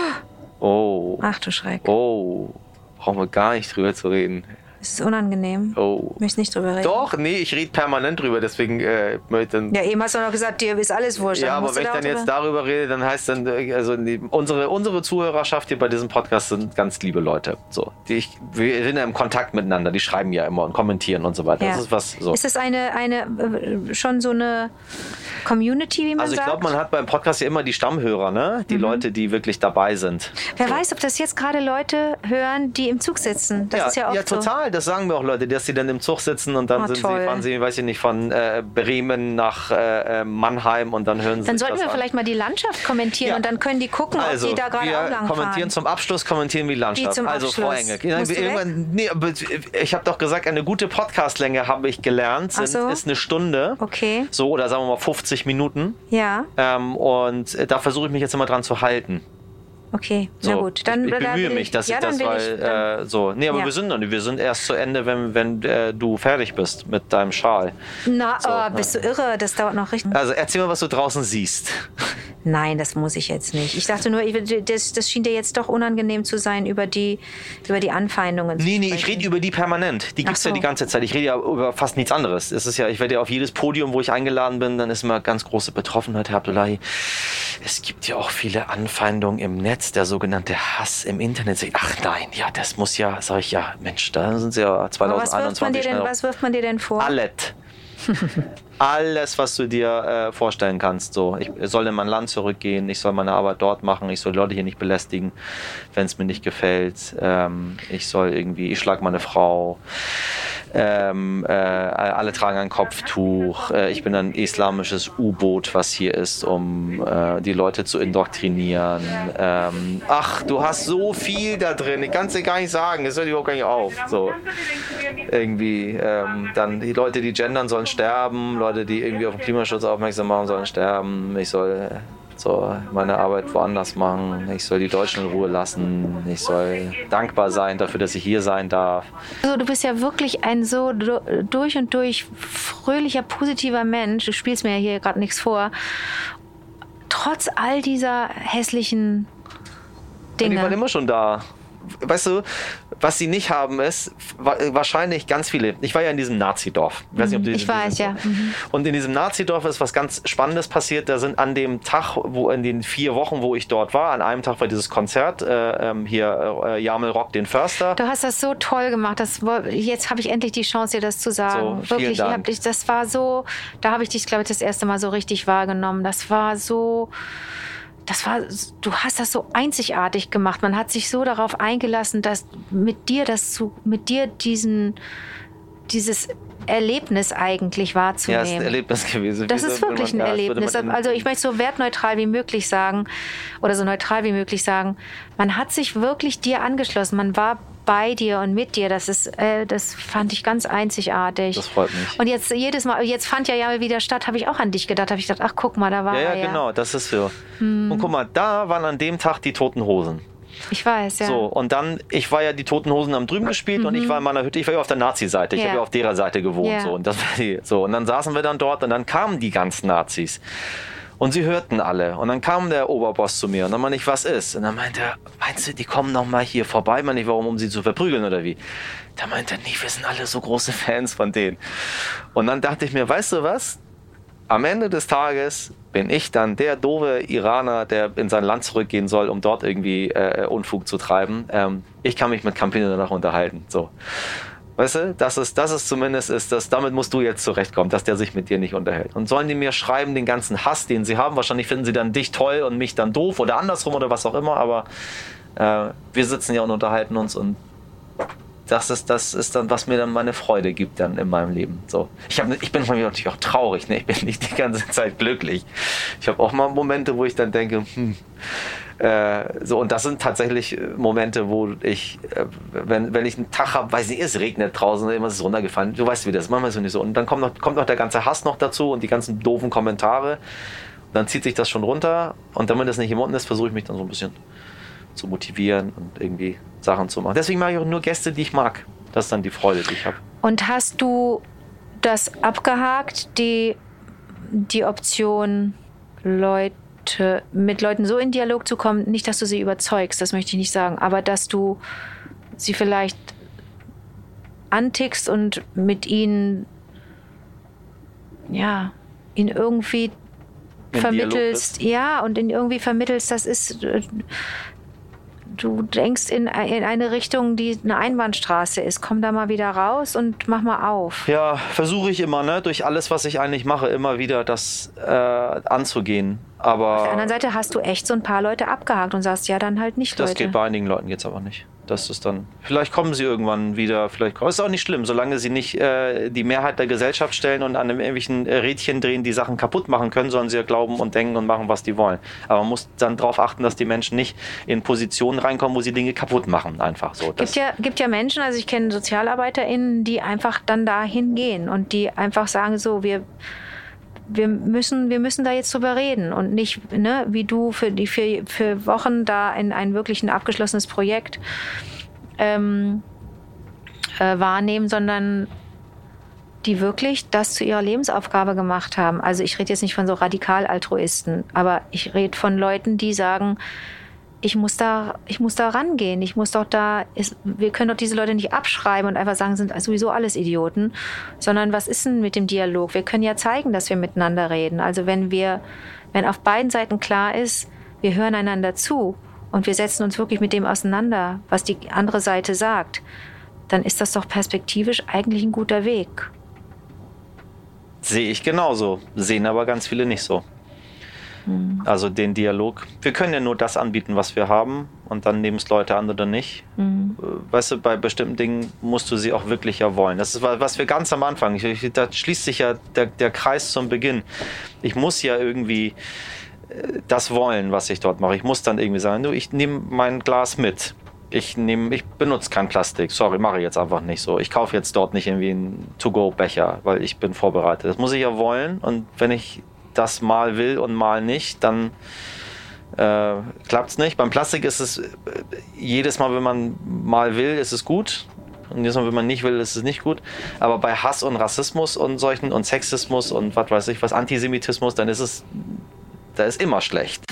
Oh. Ach du Schreck. Oh. Brauchen wir gar nicht drüber zu reden. Es ist unangenehm. Oh. Ich möchte nicht drüber reden. Doch, nee, ich rede permanent drüber, deswegen äh, möchte dann. Ja, eben hast du noch gesagt, dir ist alles wurscht. Ja, aber wenn ich dann jetzt darüber rede, dann heißt dann, äh, also die, unsere, unsere Zuhörerschaft hier bei diesem Podcast sind ganz liebe Leute. So, die ich, wir sind ja im Kontakt miteinander, die schreiben ja immer und kommentieren und so weiter. Ja. Das ist was so. Ist das eine, eine äh, schon so eine Community, wie man Also ich sagt? glaube, man hat beim Podcast ja immer die Stammhörer, ne? Die Leute, die wirklich dabei sind. Wer weiß, ob das jetzt gerade Leute hören, die im Zug sitzen. Das ja, ist ja oft so. total. Das sagen mir auch Leute, dass sie dann im Zug sitzen und dann Ah, sind toll. sie, fahren sie, weiß ich nicht, von äh, Bremen nach äh, äh, Mannheim und dann hören sie Dann sollten wir an. vielleicht mal die Landschaft kommentieren Ja. und dann können die gucken, Also, ob die da gerade auch lang kommentieren fahren. zum Abschluss, kommentieren wir die Landschaft. Also, Frau Abschluss? Engel. Du irgendwann, nee, ich habe doch gesagt, eine gute Podcastlänge habe ich gelernt, sind, so. ist eine Stunde. Okay. So, oder sagen wir mal 50 Minuten. Ja, Ähm, und äh, da versuche ich mich jetzt immer dran zu halten. Okay. So, Na gut, dann ich, ich bemühe mich, dass ja, ich das, weil ich, äh, so. Nee, aber Ja. wir sind noch nicht. Wir sind erst zu Ende, wenn, wenn äh, du fertig bist mit deinem Schal. Na, so, oh, bist du irre? Das dauert noch richtig. Also erzähl mal, was du draußen siehst. Nein, das muss ich jetzt nicht. Ich dachte nur, ich, das, das schien dir jetzt doch unangenehm zu sein, über die, über die Anfeindungen zu Nee, nee, ich rede über die permanent. Die gibt's ja so. die ganze Zeit. Ich rede ja über fast nichts anderes. Es ist ja, ich werde ja auf jedes Podium, wo ich eingeladen bin, dann ist immer ganz große Betroffenheit, Herr Abdullahi. Es gibt ja auch viele Anfeindungen im Netz, der sogenannte Hass im Internet. Ach nein, ja, das muss ja, sag ich ja, Mensch, da sind sie ja Aber was wirft, 2021 denn, schnell. was wirft man dir denn vor? Alles. Alles, was du dir äh, vorstellen kannst. So, ich soll in mein Land zurückgehen, ich soll meine Arbeit dort machen, ich soll Leute hier nicht belästigen, wenn es mir nicht gefällt. Ähm, ich soll irgendwie, ich schlag meine Frau. Ähm, äh, alle tragen ein Kopftuch. Äh, ich bin ein islamisches U-Boot, was hier ist, um äh, die Leute zu indoktrinieren. Ähm, ach, du hast so viel da drin. Ich kann es dir gar nicht sagen. Das hört überhaupt gar nicht auf. So irgendwie ähm, dann die Leute, die gendern, sollen sterben, Leute, die irgendwie auf den Klimaschutz aufmerksam machen, sollen sterben. Ich soll äh, so meine Arbeit woanders machen. Ich soll die Deutschen in Ruhe lassen. Ich soll dankbar sein dafür, dass ich hier sein darf. Also, du bist ja wirklich ein so du- durch und durch fröhlicher, positiver Mensch. Du spielst mir ja hier gerade nichts vor. Trotz all dieser hässlichen Die waren Dinge. immer schon da. Weißt du, was sie nicht haben, ist wa- wahrscheinlich ganz viele. Ich war ja in diesem Nazi-Dorf. Ich, weiß nicht, ob du Mhm, ich weiß, ja. Mhm. Und in diesem Nazi-Dorf ist was ganz Spannendes passiert. Da sind an dem Tag, wo in den vier Wochen, wo ich dort war, an einem Tag war dieses Konzert, äh, ähm, hier äh, Jamel Rock den Förster. Du hast das so toll gemacht. Das, jetzt habe ich endlich die Chance, dir das zu sagen. So, Wirklich, ich Dank. hab dich, das war so, da habe ich dich, glaube ich, das erste Mal so richtig wahrgenommen. Das war so, das war, du hast das so einzigartig gemacht. Man hat sich so darauf eingelassen, dass mit dir das zu, mit dir diesen, dieses Erlebnis eigentlich Ja, wahrzunehmen. ist ein Erlebnis gewesen. Das Wie ist wirklich ein ja, würde Erlebnis. Also ich möchte so wertneutral wie möglich sagen oder so neutral wie möglich sagen. Man hat sich wirklich dir angeschlossen. Man war bei dir und mit dir. Das ist, äh, das fand ich ganz einzigartig. Das freut mich. Und jetzt jedes Mal, jetzt fand ja Jamel wieder statt, habe ich auch an dich gedacht. Habe ich gedacht, ach guck mal, da war Ja, ja, ja. genau, das ist so. Hm. Und guck mal, da waren an dem Tag die Toten Hosen. Ich weiß, ja. So, und dann, ich war ja die Toten Hosen am drüben gespielt und ich war in meiner Hütte, ich war ja auf der Nazi-Seite, ich Mhm. Ja. habe ja auf derer Seite gewohnt. Ja. So, und, das war die, so, und dann saßen wir dann dort und dann kamen die ganzen Nazis. Und sie hörten alle. Und dann kam der Oberboss zu mir und dann meinte ich, was ist? Und dann meinte er, meinst du, die kommen noch mal hier vorbei? Meine ich, warum, um sie zu verprügeln oder wie? Da meinte er, nee, wir sind alle so große Fans von denen. Und dann dachte ich mir, weißt du was? Am Ende des Tages bin ich dann der doofe Iraner, der in sein Land zurückgehen soll, um dort irgendwie äh, Unfug zu treiben. Ähm, ich kann mich mit Campino danach unterhalten. So. Weißt du, das ist, das ist zumindest, ist das, damit musst du jetzt zurechtkommen, dass der sich mit dir nicht unterhält. Und sollen die mir schreiben, den ganzen Hass, den sie haben, wahrscheinlich finden sie dann dich toll und mich dann doof oder andersrum oder was auch immer, aber äh, wir sitzen ja und unterhalten uns und das ist, das ist dann, was mir dann meine Freude gibt dann in meinem Leben. So. Ich, hab, ich bin natürlich auch traurig, ne? ich bin nicht die ganze Zeit glücklich. Ich habe auch mal Momente, wo ich dann denke, hm, äh, so, und das sind tatsächlich äh, Momente, wo ich, äh, wenn, wenn ich einen Tag habe, weiß nicht, es regnet draußen, immer ist es runtergefallen, du weißt, wie das ist, manchmal ist es nicht so. Und dann kommt noch, kommt noch der ganze Hass noch dazu und die ganzen doofen Kommentare. Dann zieht sich das schon runter und damit das nicht im Mund ist, versuche ich mich dann so ein bisschen zu motivieren und irgendwie Sachen zu machen. Deswegen mache ich auch nur Gäste, die ich mag. Das ist dann die Freude, die ich habe. Und hast du das abgehakt, die, die Option, Leute, mit Leuten so in Dialog zu kommen, nicht, dass du sie überzeugst, das möchte ich nicht sagen, aber dass du sie vielleicht antickst und mit ihnen, ja, ihn irgendwie in vermittelst, ja, und ihn irgendwie vermittelst, das ist, äh, du denkst in, in eine Richtung, die eine Einbahnstraße ist. Komm da mal wieder raus und mach mal auf. Ja, versuche ich immer, ne? durch alles, was ich eigentlich mache, immer wieder das äh, anzugehen. Aber Auf der anderen Seite hast du echt so ein paar Leute abgehakt und sagst, ja, dann halt nicht, das Leute. geht bei einigen Leuten jetzt aber nicht. Das ist dann, vielleicht kommen sie irgendwann wieder, vielleicht ist auch nicht schlimm, solange sie nicht äh, die Mehrheit der Gesellschaft stellen und an einem irgendwelchen Rädchen drehen, die Sachen kaputt machen können, sollen sie ja glauben und denken und machen, was die wollen. Aber man muss dann darauf achten, dass die Menschen nicht in Positionen reinkommen, wo sie Dinge kaputt machen, einfach so. Es gibt ja, gibt ja Menschen, also ich kenne SozialarbeiterInnen, die einfach dann dahin gehen und die einfach sagen, so, wir wir müssen, wir müssen da jetzt drüber reden und nicht, ne, wie du für die für, für Wochen da in ein wirklich ein abgeschlossenes Projekt ähm, äh, wahrnehmen, sondern die wirklich das zu ihrer Lebensaufgabe gemacht haben. Also ich rede jetzt nicht von so Radikal-Altruisten, aber ich rede von Leuten, die sagen, ich muss da, ich muss da rangehen. Ich muss doch da, ist, wir können doch diese Leute nicht abschreiben und einfach sagen, sind sowieso alles Idioten, sondern was ist denn mit dem Dialog? Wir können ja zeigen, dass wir miteinander reden. Also wenn wir, wenn auf beiden Seiten klar ist, wir hören einander zu und wir setzen uns wirklich mit dem auseinander, was die andere Seite sagt, dann ist das doch perspektivisch eigentlich ein guter Weg. Sehe ich genauso, sehen aber ganz viele nicht so. Mhm. Also den Dialog. Wir können ja nur das anbieten, was wir haben und dann nehmen es Leute an oder nicht. Mhm. Weißt du, bei bestimmten Dingen musst du sie auch wirklich ja wollen. Das ist was wir ganz am Anfang, ich, da schließt sich ja der, der Kreis zum Beginn. Ich muss ja irgendwie äh, das wollen, was ich dort mache. Ich muss dann irgendwie sagen, du, ich nehme mein Glas mit. Ich, nehm, ich benutze kein Plastik. Sorry, mache ich jetzt einfach nicht so. Ich kaufe jetzt dort nicht irgendwie einen To-Go-Becher, weil ich bin vorbereitet. Das muss ich ja wollen. Und wenn ich das mal will und mal nicht, dann äh, klappt es nicht. Beim Plastik ist es äh, jedes Mal, wenn man mal will, ist es gut. Und jedes Mal, wenn man nicht will, ist es nicht gut. Aber bei Hass und Rassismus und solchen und Sexismus und was weiß ich was, Antisemitismus, dann ist es, da ist immer schlecht.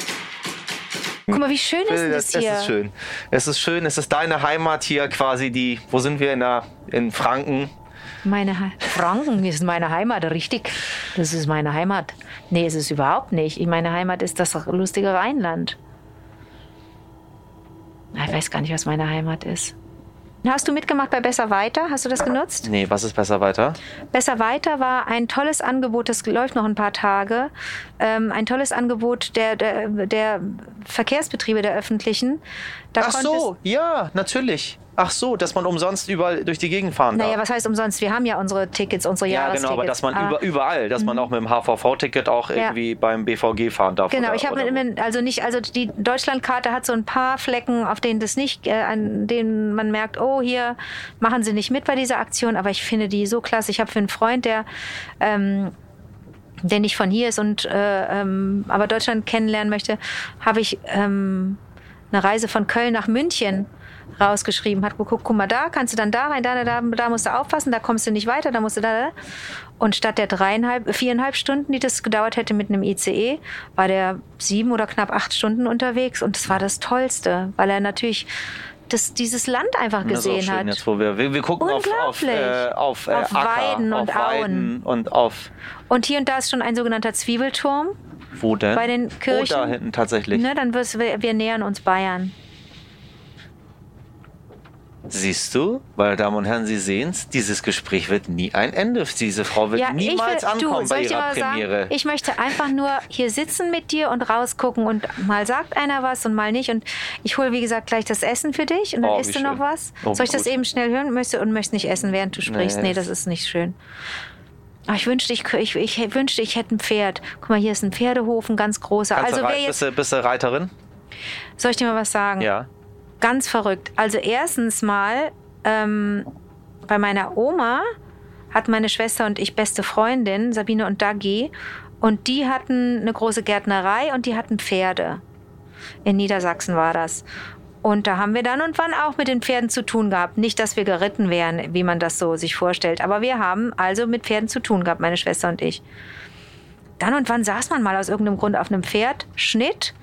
Guck mal, wie schön ist das, das hier? Es ist schön. Es ist schön. Es ist deine Heimat hier quasi, die, wo sind wir in, der, in Franken? Meine He Franken ist meine Heimat, richtig. Das ist meine Heimat. Nee, ist es überhaupt nicht. Meine Heimat ist das lustige Rheinland. Ich weiß gar nicht, was meine Heimat ist. Hast du mitgemacht bei Besser Weiter? Hast du das genutzt? Nee, was ist Besser Weiter? Besser Weiter war ein tolles Angebot, das läuft noch ein paar Tage. Ähm, ein tolles Angebot der, der, der Verkehrsbetriebe der öffentlichen. Da Ach so, ja, natürlich. Ach so, dass man umsonst überall durch die Gegend fahren darf. Naja, was heißt umsonst? Wir haben ja unsere Tickets, unsere ja, Jahrestickets. Ja, genau, aber dass man über, überall, dass man mhm. auch mit dem HVV-Ticket auch ja. irgendwie beim BVG fahren darf. Genau, oder, ich habe also nicht, also die Deutschlandkarte hat so ein paar Flecken, auf denen das nicht, äh, an denen man merkt, oh, hier machen sie nicht mit bei dieser Aktion, aber ich finde die so klasse. Ich habe für einen Freund, der ähm, der nicht von hier ist und äh, ähm, aber Deutschland kennenlernen möchte, habe ich ähm, eine Reise von Köln nach München rausgeschrieben, hat geguckt, guck mal da, kannst du dann da rein, da, da, da musst du aufpassen, da kommst du nicht weiter, da musst du da, da. Und statt der dreieinhalb, viereinhalb Stunden, die das gedauert hätte mit einem ICE, war der sieben oder knapp acht Stunden unterwegs und das war das Tollste, weil er natürlich das, dieses Land einfach gesehen schön, hat. Jetzt, wo wir, wir, wir gucken auf, auf, äh, auf, äh, auf Acker, Weiden und auf Auen. und auf. Und hier und da ist schon ein sogenannter Zwiebelturm. Wo denn? Bei den Kirchen. Oh, da hinten tatsächlich. Ne, dann wirst, wir, wir nähern uns Bayern. Siehst du, meine Damen und Herren, Sie sehen es, dieses Gespräch wird nie ein Ende. Diese Frau wird ja, niemals will, ankommen du, bei ihrer Premiere. Sagen, ich möchte einfach nur hier sitzen mit dir und rausgucken und mal sagt einer was und mal nicht. Und ich hole, wie gesagt, gleich das Essen für dich und dann oh, isst du schön. noch was. Oh, Soll ich gut. das eben schnell hören möchte und möchtest nicht essen, während du sprichst? Nee, nee das ist nicht schön. Ach, ich wünschte, ich, ich, ich, wünschte, ich hätte ein Pferd. Guck mal, hier ist ein Pferdehof, ein ganz großer. Kannst also, wer jetzt, bist, du, bist du Reiterin? Soll ich dir mal was sagen? Ja. Ganz verrückt. Also erstens mal ähm, bei meiner Oma hatten meine Schwester und ich beste Freundin, Sabine und Dagi. Und die hatten eine große Gärtnerei und die hatten Pferde. In Niedersachsen war das. Und da haben wir dann und wann auch mit den Pferden zu tun gehabt. Nicht, dass wir geritten wären, wie man das so sich vorstellt, aber wir haben also mit Pferden zu tun gehabt, meine Schwester und ich. Dann und wann saß man mal aus irgendeinem Grund auf einem Pferd, Schnitt.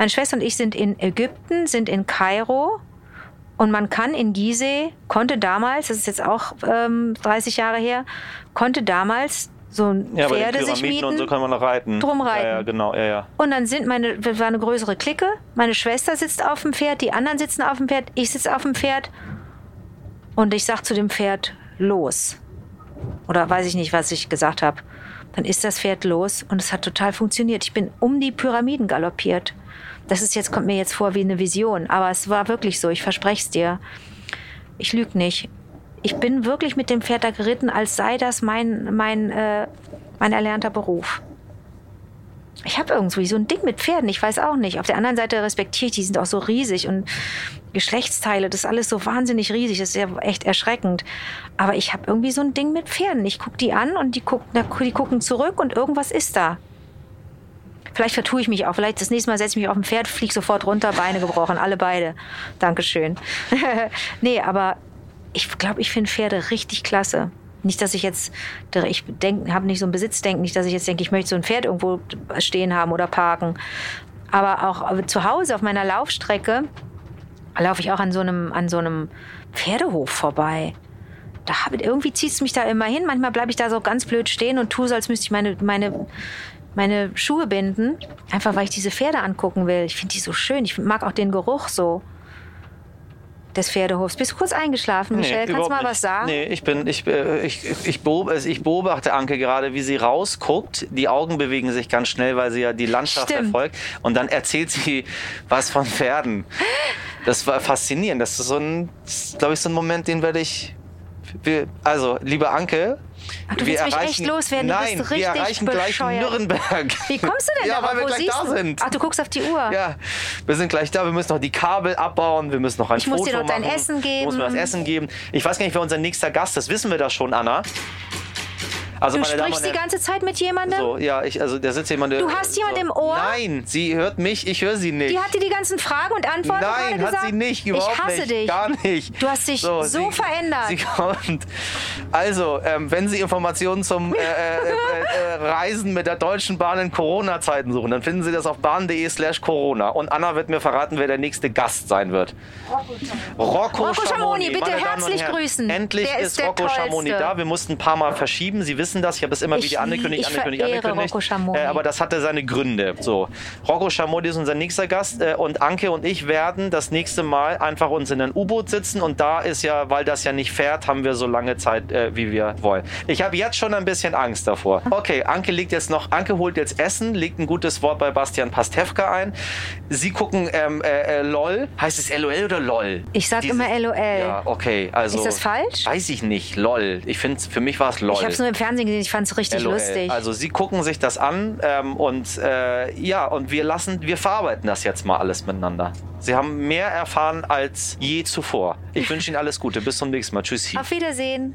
Meine Schwester und ich sind in Ägypten, sind in Kairo. Und man kann in Gizeh, konnte damals, das ist jetzt auch ähm, 30 Jahre her, konnte damals so ein Ja, Pferde sich mieten. und so kann man noch reiten. Drum reiten. Ja, ja, genau, ja, ja. Und dann sind meine, das war eine größere Clique. Meine Schwester sitzt auf dem Pferd, die anderen sitzen auf dem Pferd, ich sitze auf dem Pferd. Und ich sag zu dem Pferd, los. Oder weiß ich nicht, was ich gesagt habe. Dann ist das Pferd los und es hat total funktioniert. Ich bin um die Pyramiden galoppiert. Das ist jetzt, kommt mir jetzt vor wie eine Vision, aber es war wirklich so, ich verspreche es dir. Ich lüge nicht. Ich bin wirklich mit dem Pferd da geritten, als sei das mein, mein, äh, mein erlernter Beruf. Ich habe irgendwie so ein Ding mit Pferden, ich weiß auch nicht. Auf der anderen Seite respektiere ich, die sind auch so riesig und Geschlechtsteile, das ist alles so wahnsinnig riesig, das ist ja echt erschreckend. Aber ich habe irgendwie so ein Ding mit Pferden. Ich gucke die an und die, guck, die gucken zurück und irgendwas ist da. Vielleicht vertue ich mich auch. Vielleicht das nächste Mal setze ich mich auf ein Pferd, fliege sofort runter, Beine gebrochen, alle beide. Dankeschön. nee, aber ich glaube, ich finde Pferde richtig klasse. Nicht, dass ich jetzt, ich habe nicht so ein Besitzdenken, nicht, dass ich jetzt denke, ich möchte so ein Pferd irgendwo stehen haben oder parken. Aber auch zu Hause auf meiner Laufstrecke laufe ich auch an so einem, an so einem Pferdehof vorbei. Da hab, irgendwie zieht es mich da immer hin. Manchmal bleibe ich da so ganz blöd stehen und tue so, als müsste ich meine, meine, meine Schuhe binden. Einfach weil ich diese Pferde angucken will. Ich finde die so schön. Ich mag auch den Geruch so des Pferdehofs. Bist du kurz eingeschlafen, Michelle? Kannst du mal nicht. was sagen? Nee, ich bin, ich, äh, ich, ich, beobachte, ich beobachte Anke gerade, wie sie rausguckt. Die Augen bewegen sich ganz schnell, weil sie ja die Landschaft Stimmt. verfolgt. Und dann erzählt sie was von Pferden. Das war faszinierend. Das ist so ein, glaube ich, so ein Moment, den werde ich. Also, liebe Anke. Ach, du wir willst mich erreichen, echt loswerden, du Nein, bist wir richtig erreichen gleich bescheuert. Nürnberg. Wie kommst du denn Ja, darauf? weil wir Wo gleich siehst da du? sind. Ach, du guckst auf die Uhr. Ja, wir sind gleich da. Wir müssen noch die Kabel abbauen. Wir müssen noch ein Ich muss Foto dir noch dein machen. Essen Du musst mir das geben. Essen geben. Ich weiß gar nicht, wer unser nächster Gast ist. Wissen wir das schon, Anna? Also, Du sprichst die ganze Zeit mit jemandem? so, ja, ich, also da sitzt jemand. Du hast jemand so. im Ohr? Nein, sie hört mich, ich höre sie nicht. Die hat dir die ganzen Fragen und Antworten Nein, gesagt? hat sie nicht, überhaupt Ich hasse nicht. dich. Gar nicht. Du hast dich so verändert. Sie kommt. Also, ähm, wenn Sie Informationen zum äh, äh, äh, äh, Reisen mit der Deutschen Bahn in Corona-Zeiten suchen, dann finden Sie das auf bahn.de slash Corona. Und Anna wird mir verraten, wer der nächste Gast sein wird. Rocco, Rocco Schamoni, bitte herzlich grüßen. Endlich Der ist ist Rocco Schamoni da. Wir mussten ein paar Mal verschieben. Sie wissen das. Ich habe es immer Ich wieder angekündigt, ich angekündigt, angekündigt. Äh, aber das hatte seine Gründe. So, Rocco Schamoni ist unser nächster Gast äh, und Anke und ich werden das nächste Mal einfach uns in ein U-Boot sitzen und da ist ja, weil das ja nicht fährt, haben wir so lange Zeit, äh, wie wir wollen. Ich habe jetzt schon ein bisschen Angst davor. Okay, Anke legt jetzt noch, Anke holt jetzt Essen, legt ein gutes Wort bei Bastian Pastewka ein. Sie gucken ähm, äh, äh, LOL. Heißt es LOL oder LOL? Ich sag immer LOL. Ja, okay, also. Ist das falsch? Weiß ich nicht. LOL. Ich finde, für mich war es LOL. Ich habe es nur im Fernsehen gesehen, ich fand es richtig LOL. lustig. Also sie gucken sich das an ähm, und äh, ja, und wir lassen, wir verarbeiten das jetzt mal alles miteinander. Sie haben mehr erfahren als je zuvor. Ich wünsche Ihnen alles Gute. Bis zum nächsten Mal. Tschüssi. Auf Wiedersehen.